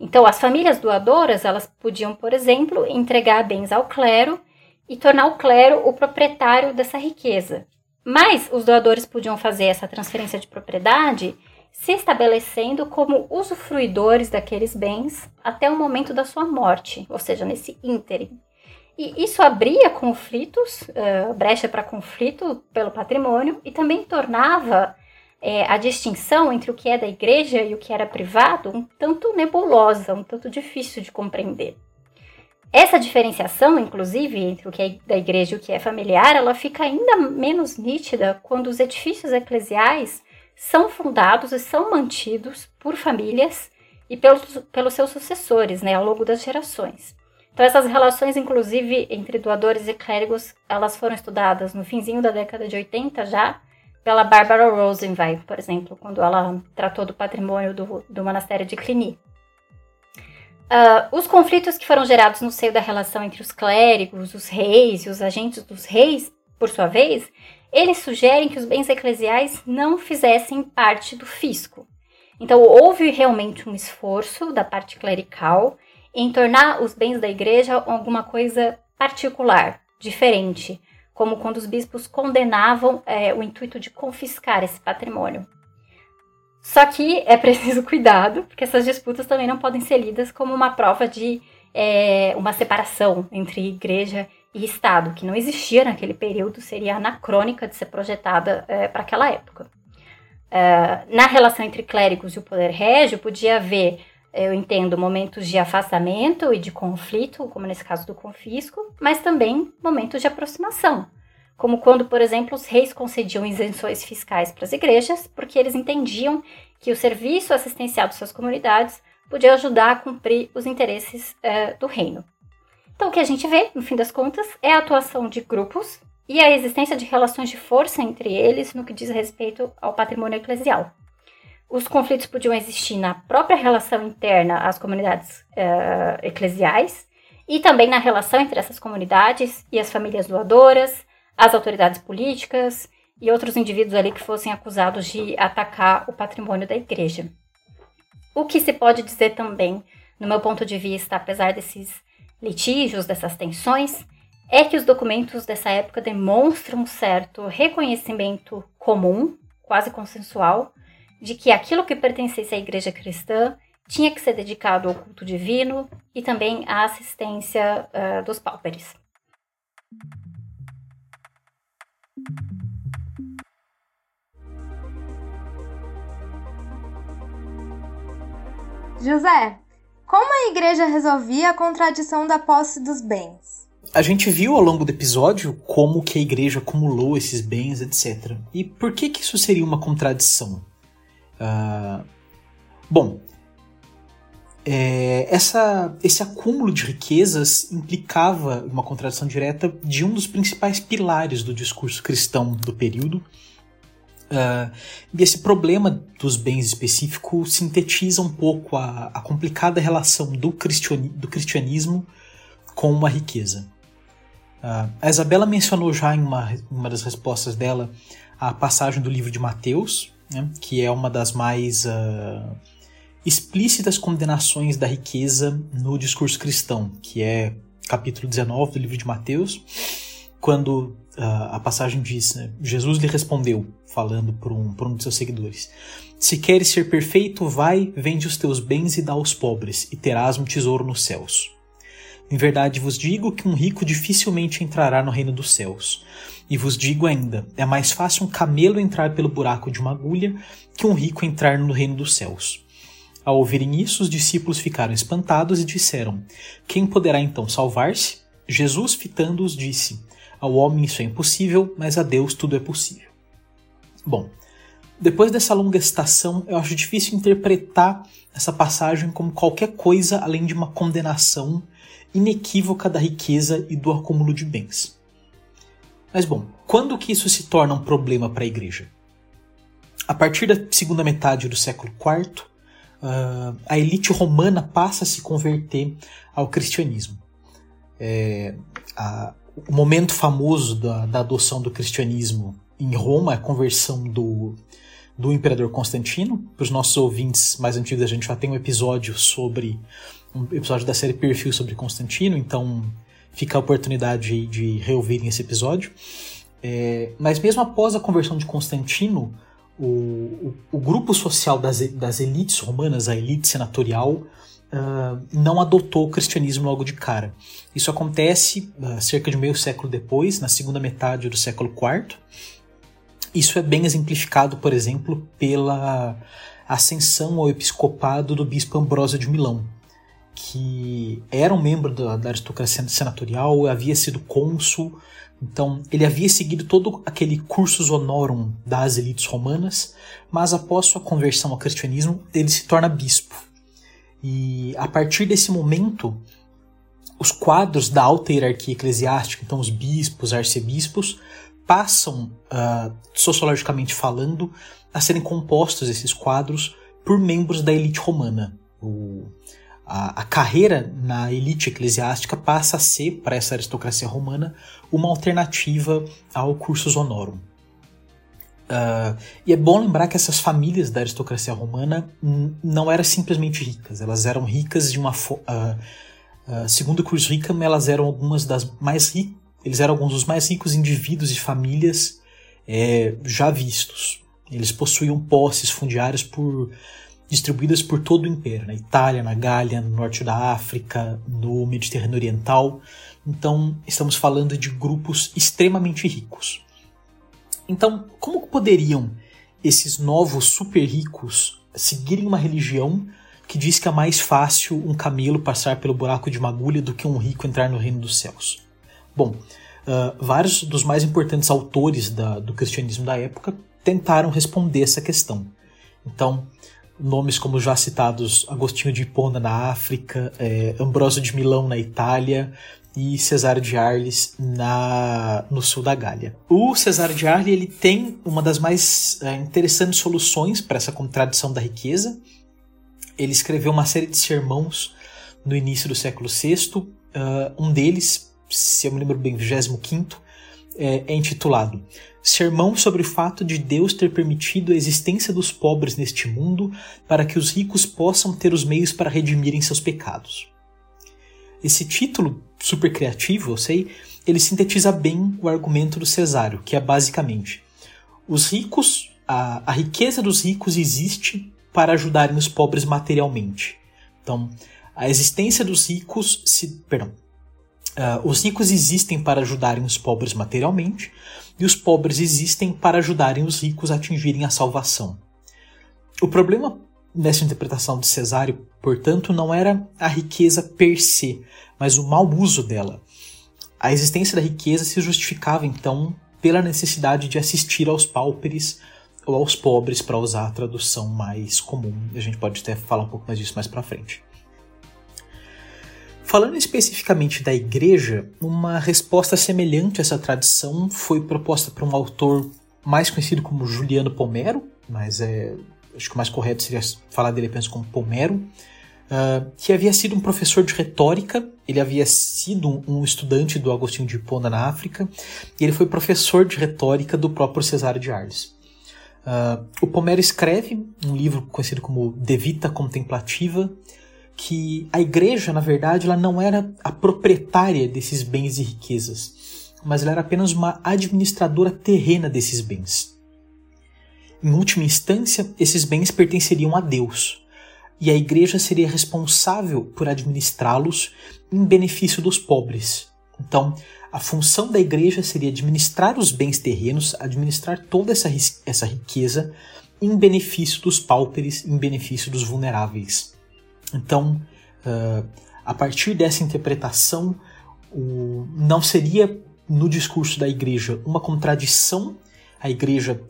Então, as famílias doadoras, elas podiam, por exemplo, entregar bens ao clero e tornar o clero o proprietário dessa riqueza. Mas os doadores podiam fazer essa transferência de propriedade se estabelecendo como usufruidores daqueles bens até o momento da sua morte, ou seja, nesse ínterim. E isso abria conflitos, uh, brecha para conflito pelo patrimônio, e também tornava é, a distinção entre o que é da igreja e o que era privado um tanto nebulosa, um tanto difícil de compreender. Essa diferenciação, inclusive, entre o que é da igreja e o que é familiar, ela fica ainda menos nítida quando os edifícios eclesiais são fundados e são mantidos por famílias e pelos, pelos seus sucessores né, ao longo das gerações. Então essas relações, inclusive, entre doadores e clérigos, elas foram estudadas no finzinho da década de 80 já, pela Barbara Rosenwein, por exemplo, quando ela tratou do patrimônio do, do monastério de Cluny. Uh, os conflitos que foram gerados no seio da relação entre os clérigos, os reis e os agentes dos reis, por sua vez, eles sugerem que os bens eclesiais não fizessem parte do fisco. Então, houve realmente um esforço da parte clerical em tornar os bens da igreja alguma coisa particular, diferente, como quando os bispos condenavam é, o intuito de confiscar esse patrimônio. Só que é preciso cuidado, porque essas disputas também não podem ser lidas como uma prova de é, uma separação entre igreja e Estado, que não existia naquele período, seria anacrônica de ser projetada é, para aquela época. É, na relação entre clérigos e o poder régio, podia haver eu entendo momentos de afastamento e de conflito, como nesse caso do confisco, mas também momentos de aproximação, como quando, por exemplo, os reis concediam isenções fiscais para as igrejas, porque eles entendiam que o serviço assistencial de suas comunidades podia ajudar a cumprir os interesses é, do reino. Então, o que a gente vê, no fim das contas, é a atuação de grupos e a existência de relações de força entre eles no que diz respeito ao patrimônio eclesial. Os conflitos podiam existir na própria relação interna às comunidades uh, eclesiais e também na relação entre essas comunidades e as famílias doadoras, as autoridades políticas e outros indivíduos ali que fossem acusados de atacar o patrimônio da igreja. O que se pode dizer também, no meu ponto de vista, apesar desses litígios, dessas tensões, é que os documentos dessa época demonstram um certo reconhecimento comum, quase consensual, de que aquilo que pertencesse à igreja cristã tinha que ser dedicado ao culto divino e também à assistência uh, dos pauperes. José, como a igreja resolvia a contradição da posse dos bens? A gente viu ao longo do episódio como que a igreja acumulou esses bens, etc. E por que que isso seria uma contradição? Uh, bom, é, essa, esse acúmulo de riquezas implicava uma contradição direta de um dos principais pilares do discurso cristão do período. Uh, e esse problema dos bens específicos sintetiza um pouco a, a complicada relação do, cristiani, do cristianismo com a riqueza. Uh, a Isabela mencionou já em uma, uma das respostas dela a passagem do livro de Mateus, né, que é uma das mais uh, explícitas condenações da riqueza no discurso cristão, que é capítulo 19 do livro de Mateus, quando uh, a passagem diz: né, Jesus lhe respondeu, falando por um, um de seus seguidores: Se queres ser perfeito, vai, vende os teus bens e dá aos pobres, e terás um tesouro nos céus. Em verdade vos digo que um rico dificilmente entrará no reino dos céus. E vos digo ainda: é mais fácil um camelo entrar pelo buraco de uma agulha que um rico entrar no reino dos céus. Ao ouvirem isso, os discípulos ficaram espantados e disseram: Quem poderá então salvar-se? Jesus, fitando-os, disse: Ao homem isso é impossível, mas a Deus tudo é possível. Bom, depois dessa longa citação, eu acho difícil interpretar essa passagem como qualquer coisa além de uma condenação inequívoca da riqueza e do acúmulo de bens. Mas bom, quando que isso se torna um problema para a igreja? A partir da segunda metade do século IV, uh, a elite romana passa a se converter ao cristianismo. É, a, o momento famoso da, da, adoção do cristianismo em Roma a conversão do, do imperador Constantino. Para os nossos ouvintes mais antigos, a gente já tem um episódio sobre um episódio da série Perfil sobre Constantino, então fica a oportunidade de reouvirem esse episódio. É, mas mesmo após a conversão de Constantino, o, o, o grupo social das, das elites romanas, a elite senatorial, uh, não adotou o cristianismo logo de cara. Isso acontece uh, cerca de meio século depois, na segunda metade do século IV. Isso é bem exemplificado, por exemplo, pela ascensão ao episcopado do bispo Ambrósio de Milão, que era um membro da, da aristocracia senatorial, havia sido cônsul, então, ele havia seguido todo aquele cursus honorum das elites romanas, mas após sua conversão ao cristianismo, ele se torna bispo. E a partir desse momento, os quadros da alta hierarquia eclesiástica, então os bispos, arcebispos, passam, uh, sociologicamente falando, a serem compostos esses quadros por membros da elite romana. O, a, a, carreira na elite eclesiástica passa a ser, para essa aristocracia romana, uma alternativa ao cursus honorum. Uh, e é bom lembrar que essas famílias da aristocracia romana não eram simplesmente ricas, elas eram ricas de uma. Uh, uh, segundo Cruz Rickham, elas eram algumas das mais. Eles eram alguns dos mais ricos indivíduos e famílias é, já vistos. Eles possuíam posses fundiárias por distribuídas por todo o império, na Itália, na Gália, no norte da África, no Mediterrâneo Oriental. Então, estamos falando de grupos extremamente ricos. Então, como poderiam esses novos super ricos seguirem uma religião que diz que é mais fácil um camelo passar pelo buraco de uma agulha do que um rico entrar no reino dos céus? Bom, uh, vários dos mais importantes autores da, do cristianismo da época tentaram responder essa questão. Então, nomes como já citados Agostinho de Hipona na África, é, de Milão na Itália e Cesário de Arles na, no sul da Gália. O Cesário de Arles ele tem uma das mais é, interessantes soluções para essa contradição da riqueza. Ele escreveu uma série de sermãos no início do século VI, uh, um deles, se eu me lembro bem, 25 é, é intitulado Sermão sobre o fato de Deus ter permitido a existência dos pobres neste mundo para que os ricos possam ter os meios para redimirem seus pecados. Esse título, super criativo, eu sei, ele sintetiza bem o argumento do Cesário, que é basicamente: os ricos, a, a riqueza dos ricos existe para ajudarem os pobres materialmente. Então, a existência dos ricos se, perdão, Uh, os ricos existem para ajudarem os pobres materialmente, e os pobres existem para ajudarem os ricos a atingirem a salvação. O problema nessa interpretação de Cesário, portanto, não era a riqueza per se, mas o mau uso dela. A existência da riqueza se justificava, então, pela necessidade de assistir aos pálperes ou aos pobres, para usar a tradução mais comum. A gente pode até falar um pouco mais disso mais para frente. Falando especificamente da igreja, uma resposta semelhante a essa tradição foi proposta por um autor mais conhecido como Juliano Pomero, mas é, acho que o mais correto seria falar dele apenas como Pomero, uh, que havia sido um professor de retórica, ele havia sido um estudante do Agostinho de Hipona na África, e ele foi professor de retórica do próprio Cesário de Arles. Uh, o Pomero escreve um livro conhecido como De Vita Contemplativa, que a igreja, na verdade, ela não era a proprietária desses bens e riquezas, mas ela era apenas uma administradora terrena desses bens. Em última instância, esses bens pertenceriam a Deus, e a igreja seria responsável por administrá-los em benefício dos pobres. Então, a função da igreja seria administrar os bens terrenos, administrar toda essa, essa riqueza em benefício dos pauperes, em benefício dos vulneráveis. Então, uh, a partir dessa interpretação, o, não seria no discurso da igreja uma contradição a igreja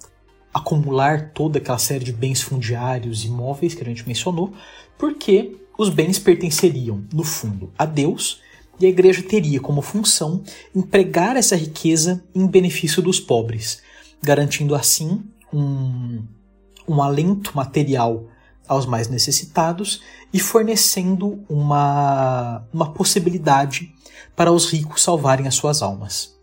acumular toda aquela série de bens fundiários, imóveis que a gente mencionou, porque os bens pertenceriam, no fundo, a Deus e a igreja teria como função empregar essa riqueza em benefício dos pobres, garantindo assim um, um alento material aos mais necessitados e fornecendo uma, uma possibilidade para os ricos salvarem as suas almas.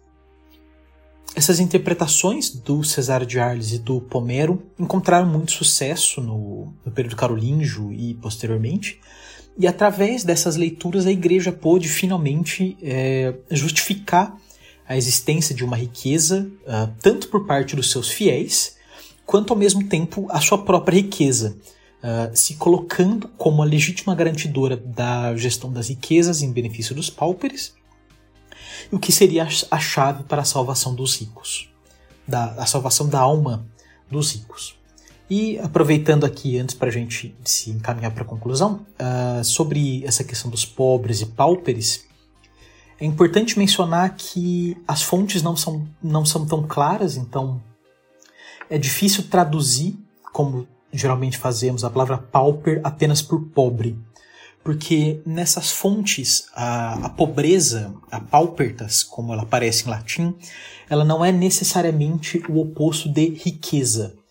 Essas interpretações do Cesar de Arles e do Pomero encontraram muito sucesso no, no período carolíngio e posteriormente, e através dessas leituras a igreja pôde finalmente é, justificar a existência de uma riqueza, uh, tanto por parte dos seus fiéis, quanto ao mesmo tempo a sua própria riqueza, uh, se colocando como a legítima garantidora da gestão das riquezas em benefício dos pauperes, o que seria a chave para a salvação dos ricos, da, a salvação da alma dos ricos. E aproveitando aqui, antes para a gente se encaminhar para a conclusão, uh, sobre essa questão dos pobres e pauperes, é importante mencionar que as fontes não são, não são tão claras, então é difícil traduzir, como geralmente fazemos, a palavra pauper apenas por pobre. Porque nessas fontes, a, a pobreza, a paupertas, como ela aparece em latim, ela não é necessariamente o oposto de riqueza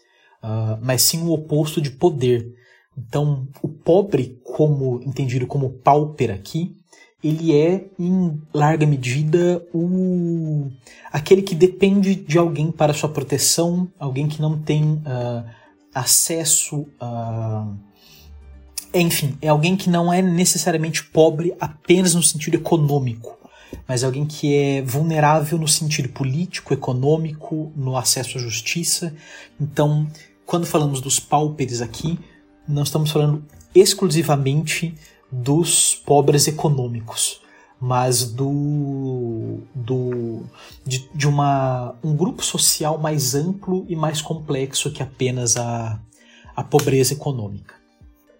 uh, mas sim o oposto de poder. Então, o pobre, como entendido como pauper aqui, ele é em larga medida o aquele que depende de alguém para sua proteção, alguém que não tem uh, acesso a enfim, é alguém que não é necessariamente pobre apenas no sentido econômico, mas é alguém que é vulnerável no sentido político, econômico, no acesso à justiça. Então, quando falamos dos pauperes aqui, não estamos falando exclusivamente dos pobres econômicos, mas do de, de uma, um grupo social mais amplo e mais complexo que apenas a, a pobreza econômica.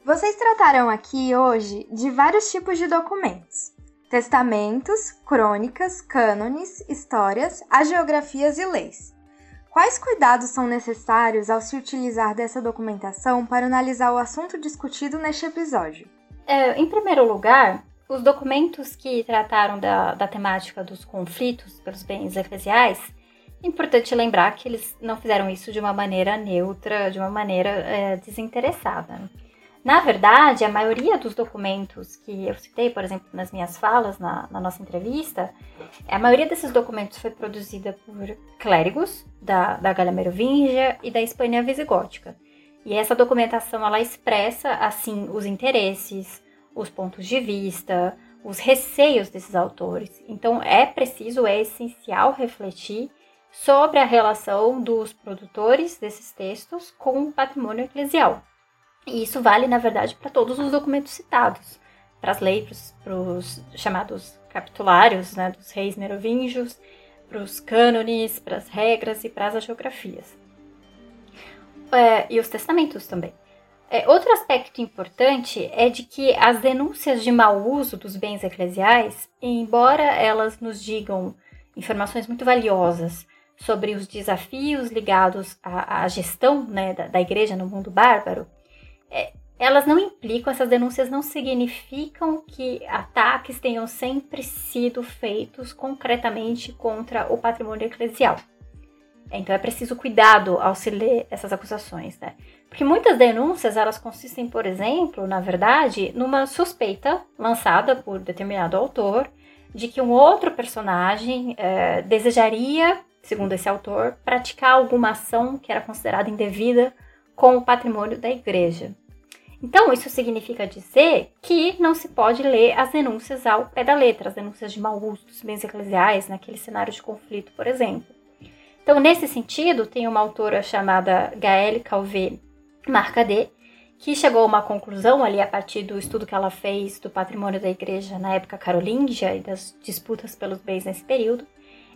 Vocês trataram aqui hoje de vários tipos de documentos: testamentos, crônicas, cânones, histórias, agiografias e leis. Quais cuidados são necessários ao se utilizar dessa documentação para analisar o assunto discutido neste episódio? É, em primeiro lugar, os documentos que trataram da, da temática dos conflitos pelos bens eclesiais, importante lembrar que eles não fizeram isso de uma maneira neutra, de uma maneira é, desinteressada. Na verdade, a maioria dos documentos que eu citei, por exemplo, nas minhas falas na, na, nossa entrevista, a maioria desses documentos foi produzida por clérigos da, da Galha Merovingia e da Espanha Visigótica. E essa documentação ela expressa assim os interesses, os pontos de vista, os receios desses autores. Então é preciso, é essencial refletir sobre a relação dos produtores desses textos com o patrimônio eclesial. E isso vale, na verdade, para todos os documentos citados, para as leis, para os chamados capitulários né, dos reis merovingios, para os cânones, para as regras e para as geografias. É, e os testamentos também. É, outro aspecto importante é de que as denúncias de mau uso dos bens eclesiais, embora elas nos digam informações muito valiosas sobre os desafios ligados à, à gestão né, da, da, igreja no mundo bárbaro, é, elas não implicam, essas denúncias não significam que ataques tenham sempre sido feitos concretamente contra o patrimônio eclesial. Então é preciso cuidado ao se ler essas acusações, né? Porque muitas denúncias elas consistem, por exemplo, na verdade, numa suspeita lançada por determinado autor de que um outro personagem é, desejaria, segundo esse autor, praticar alguma ação que era considerada indevida com o patrimônio da igreja. Então, isso significa dizer que não se pode ler as denúncias ao pé da letra, as denúncias de mau uso dos bens eclesiais, naquele cenário de conflito, por exemplo. Então, nesse sentido, tem uma autora chamada Gaelle Calvé Marcadet, que chegou a uma conclusão ali a partir do estudo que ela fez do patrimônio da igreja na época carolíngia e das disputas pelos bens nesse período.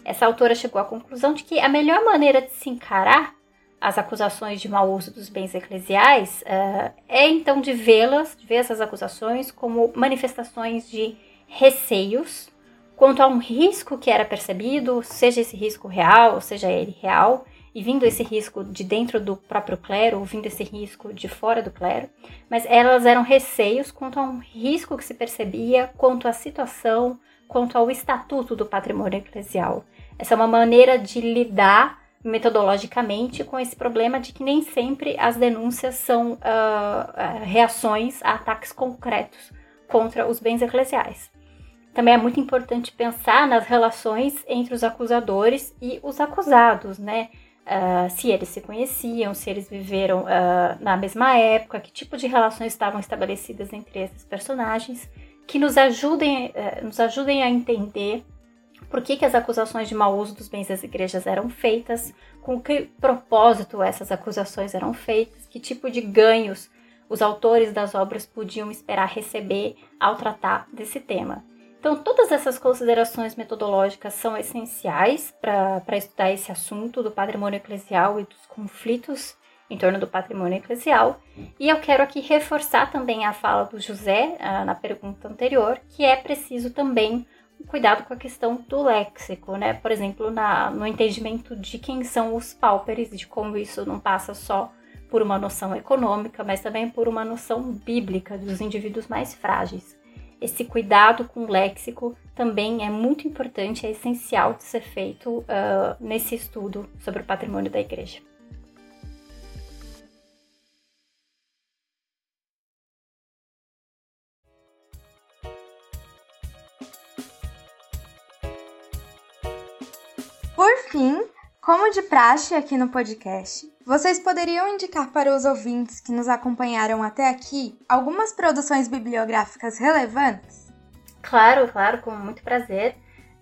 Essa autora chegou à conclusão de que a melhor maneira de se encarar as acusações de mau uso dos bens eclesiais uh, é então de vê-las, de ver essas acusações como manifestações de receios quanto a um risco que era percebido, seja esse risco real, seja ele real, e vindo esse risco de dentro do próprio clero, ou vindo esse risco de fora do clero, mas elas eram receios quanto a um risco que se percebia quanto à situação, quanto ao estatuto do patrimônio eclesial. Essa é uma maneira de lidar metodologicamente com esse problema de que nem sempre as denúncias são uh, reações a ataques concretos contra os bens eclesiais. Também é muito importante pensar nas relações entre os acusadores e os acusados, né? Uh, se eles se conheciam, se eles viveram uh, na mesma época, que tipo de relações estavam estabelecidas entre esses personagens, que nos ajudem, uh, nos ajudem a entender por que, que as acusações de mau uso dos bens das igrejas eram feitas, com que propósito essas acusações eram feitas, que tipo de ganhos os autores das obras podiam esperar receber ao tratar desse tema. Então, todas essas considerações metodológicas são essenciais para estudar esse assunto do patrimônio eclesial e dos conflitos em torno do patrimônio eclesial. E eu quero aqui reforçar também a fala do José ah, na pergunta anterior, que é preciso também cuidado com a questão do léxico, né? Por exemplo, na, no entendimento de quem são os pauperes de como isso não passa só por uma noção econômica, mas também por uma noção bíblica dos indivíduos mais frágeis esse cuidado com o léxico também é muito importante, é essencial de ser feito uh, nesse estudo sobre o patrimônio da igreja. Como de praxe aqui no podcast, vocês poderiam indicar para os ouvintes que nos acompanharam até aqui algumas produções bibliográficas relevantes? Claro, claro, com muito prazer.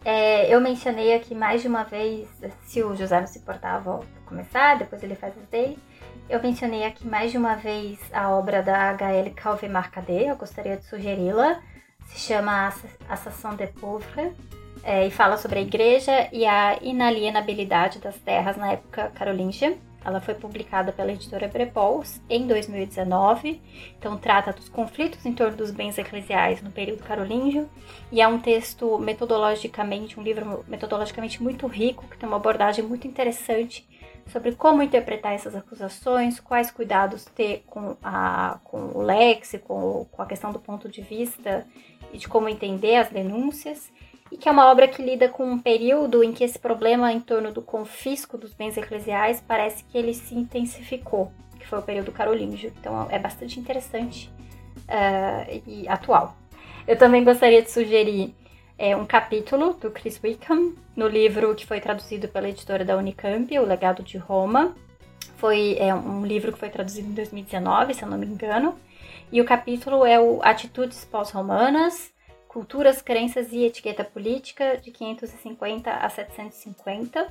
É, eu mencionei aqui mais de uma vez, se o José não se importar, vou começar, depois ele faz as dele. Eu mencionei aqui mais de uma vez a obra da H.L. Calvé Marcadet, eu gostaria de sugeri-la. Se chama Assassin de Pauvres é, e fala sobre a igreja e a inalienabilidade das terras na época carolíngia. Ela foi publicada pela editora Brepols em 2019, então trata dos conflitos em torno dos bens eclesiais no período carolíngio e é um texto metodologicamente, um livro metodologicamente muito rico, que tem uma abordagem muito interessante sobre como interpretar essas acusações, quais cuidados ter com, a, com o léxico, com a questão do ponto de vista e de como entender as denúncias e que é uma obra que lida com um período em que esse problema em torno do confisco dos bens eclesiais parece que ele se intensificou, que foi o período carolíngio. Então é bastante interessante uh, e atual. Eu também gostaria de sugerir é, um capítulo do Chris Wickham no livro que foi traduzido pela editora da Unicamp, O Legado de Roma. Foi é, um livro que foi traduzido em 2019, se eu não me engano. E o capítulo é o Atitudes Pós-Romanas, Culturas, Crenças e Etiqueta Política, de 550 a 750. Uh,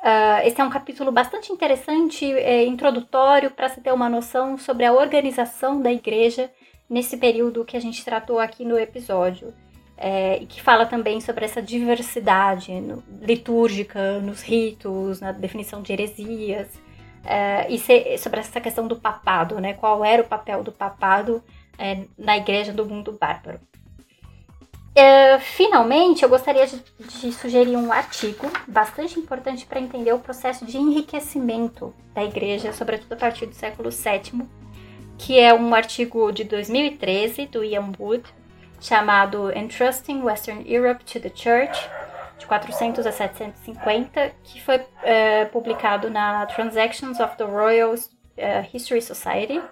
ah, esse é um capítulo bastante interessante, é, introdutório, para se ter uma noção sobre a organização da igreja nesse período que a gente tratou aqui no episódio. É, e que fala também sobre essa diversidade no, litúrgica, nos ritos, na definição de heresias, é, e se, sobre essa questão do papado, né? Qual era o papel do papado é, na igreja do mundo bárbaro. Uh, finalmente, eu gostaria de, de, sugerir um artigo bastante importante para entender o processo de enriquecimento da igreja, sobretudo a partir do século VII, que é um artigo de 2013 do Ian Wood, chamado Entrusting Western Europe to the Church, de 400 a 750, que foi uh, publicado na Transactions of the Royal uh, History Society.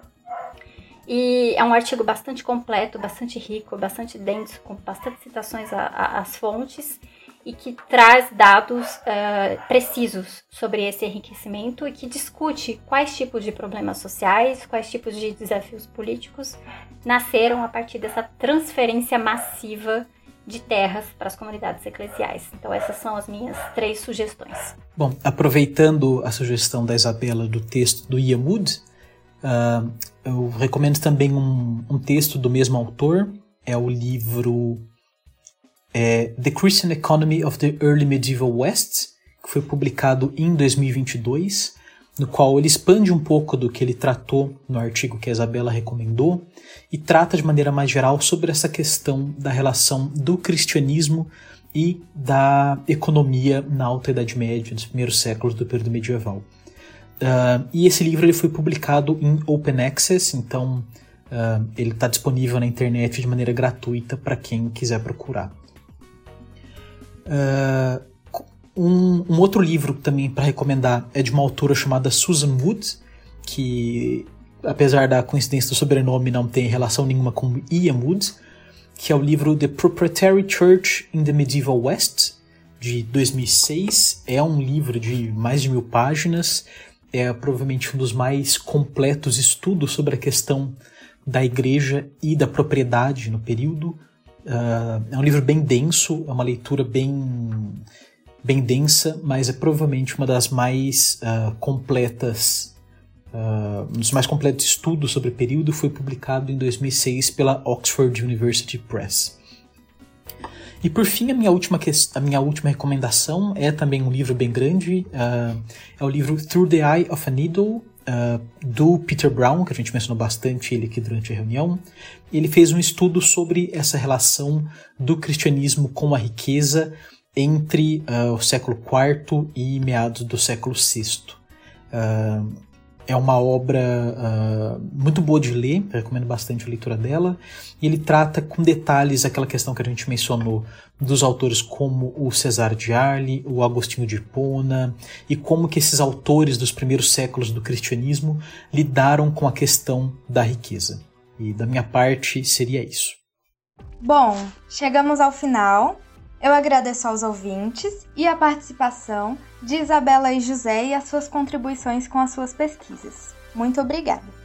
E é um artigo bastante completo, bastante rico, bastante denso, com bastante citações às fontes e que traz dados uh, precisos sobre esse enriquecimento e que discute quais tipos de problemas sociais, quais tipos de desafios políticos nasceram a partir dessa transferência massiva de terras para as comunidades eclesiais. Então essas são as minhas três sugestões. Bom, aproveitando a sugestão da Isabela do texto do Iamud, uh, eu recomendo também um, um texto do mesmo autor, é o livro é The Christian Economy of the Early Medieval West, que foi publicado em 2022, no qual ele expande um pouco do que ele tratou no artigo que a Isabela recomendou e trata de maneira mais geral sobre essa questão da relação do cristianismo e da economia na Alta Idade Média, nos primeiros séculos do período medieval. Uh, e esse livro ele foi publicado em Open Access, então uh, ele está disponível na internet de maneira gratuita para quem quiser procurar. Uh, um, um, outro livro também para recomendar é de uma autora chamada Susan Wood, que apesar da coincidência do sobrenome não tem relação nenhuma com Ian Wood, que é o livro The Proprietary Church in the Medieval West, de 2006. É um livro de mais de mil páginas, é provavelmente um dos mais completos estudos sobre a questão da igreja e da propriedade no período. Uh, é um livro bem denso, é uma leitura bem, bem densa, mas é provavelmente uma das mais uh, completas, uh, um dos mais completos estudos sobre o período. Foi publicado em 2006 pela Oxford University Press. E por fim, a minha última, a minha última recomendação é também um livro bem grande. é o livro Through the Eye of a Needle, uh, do Peter Brown, que a gente mencionou bastante ele aqui durante a reunião. Ele fez um estudo sobre essa relação do cristianismo com a riqueza entre uh, o século IV e meados do século VI. Uh, é uma obra uh, muito boa de ler, recomendo bastante a leitura dela. E ele trata com detalhes aquela questão que a gente mencionou dos autores como o Cesar de Arles, o Agostinho de Hipona, e como que esses autores dos primeiros séculos do cristianismo lidaram com a questão da riqueza. E da minha parte seria isso. Bom, chegamos ao final. Eu agradeço aos ouvintes e a participação de Isabela e José e as suas contribuições com as suas pesquisas. Muito obrigada!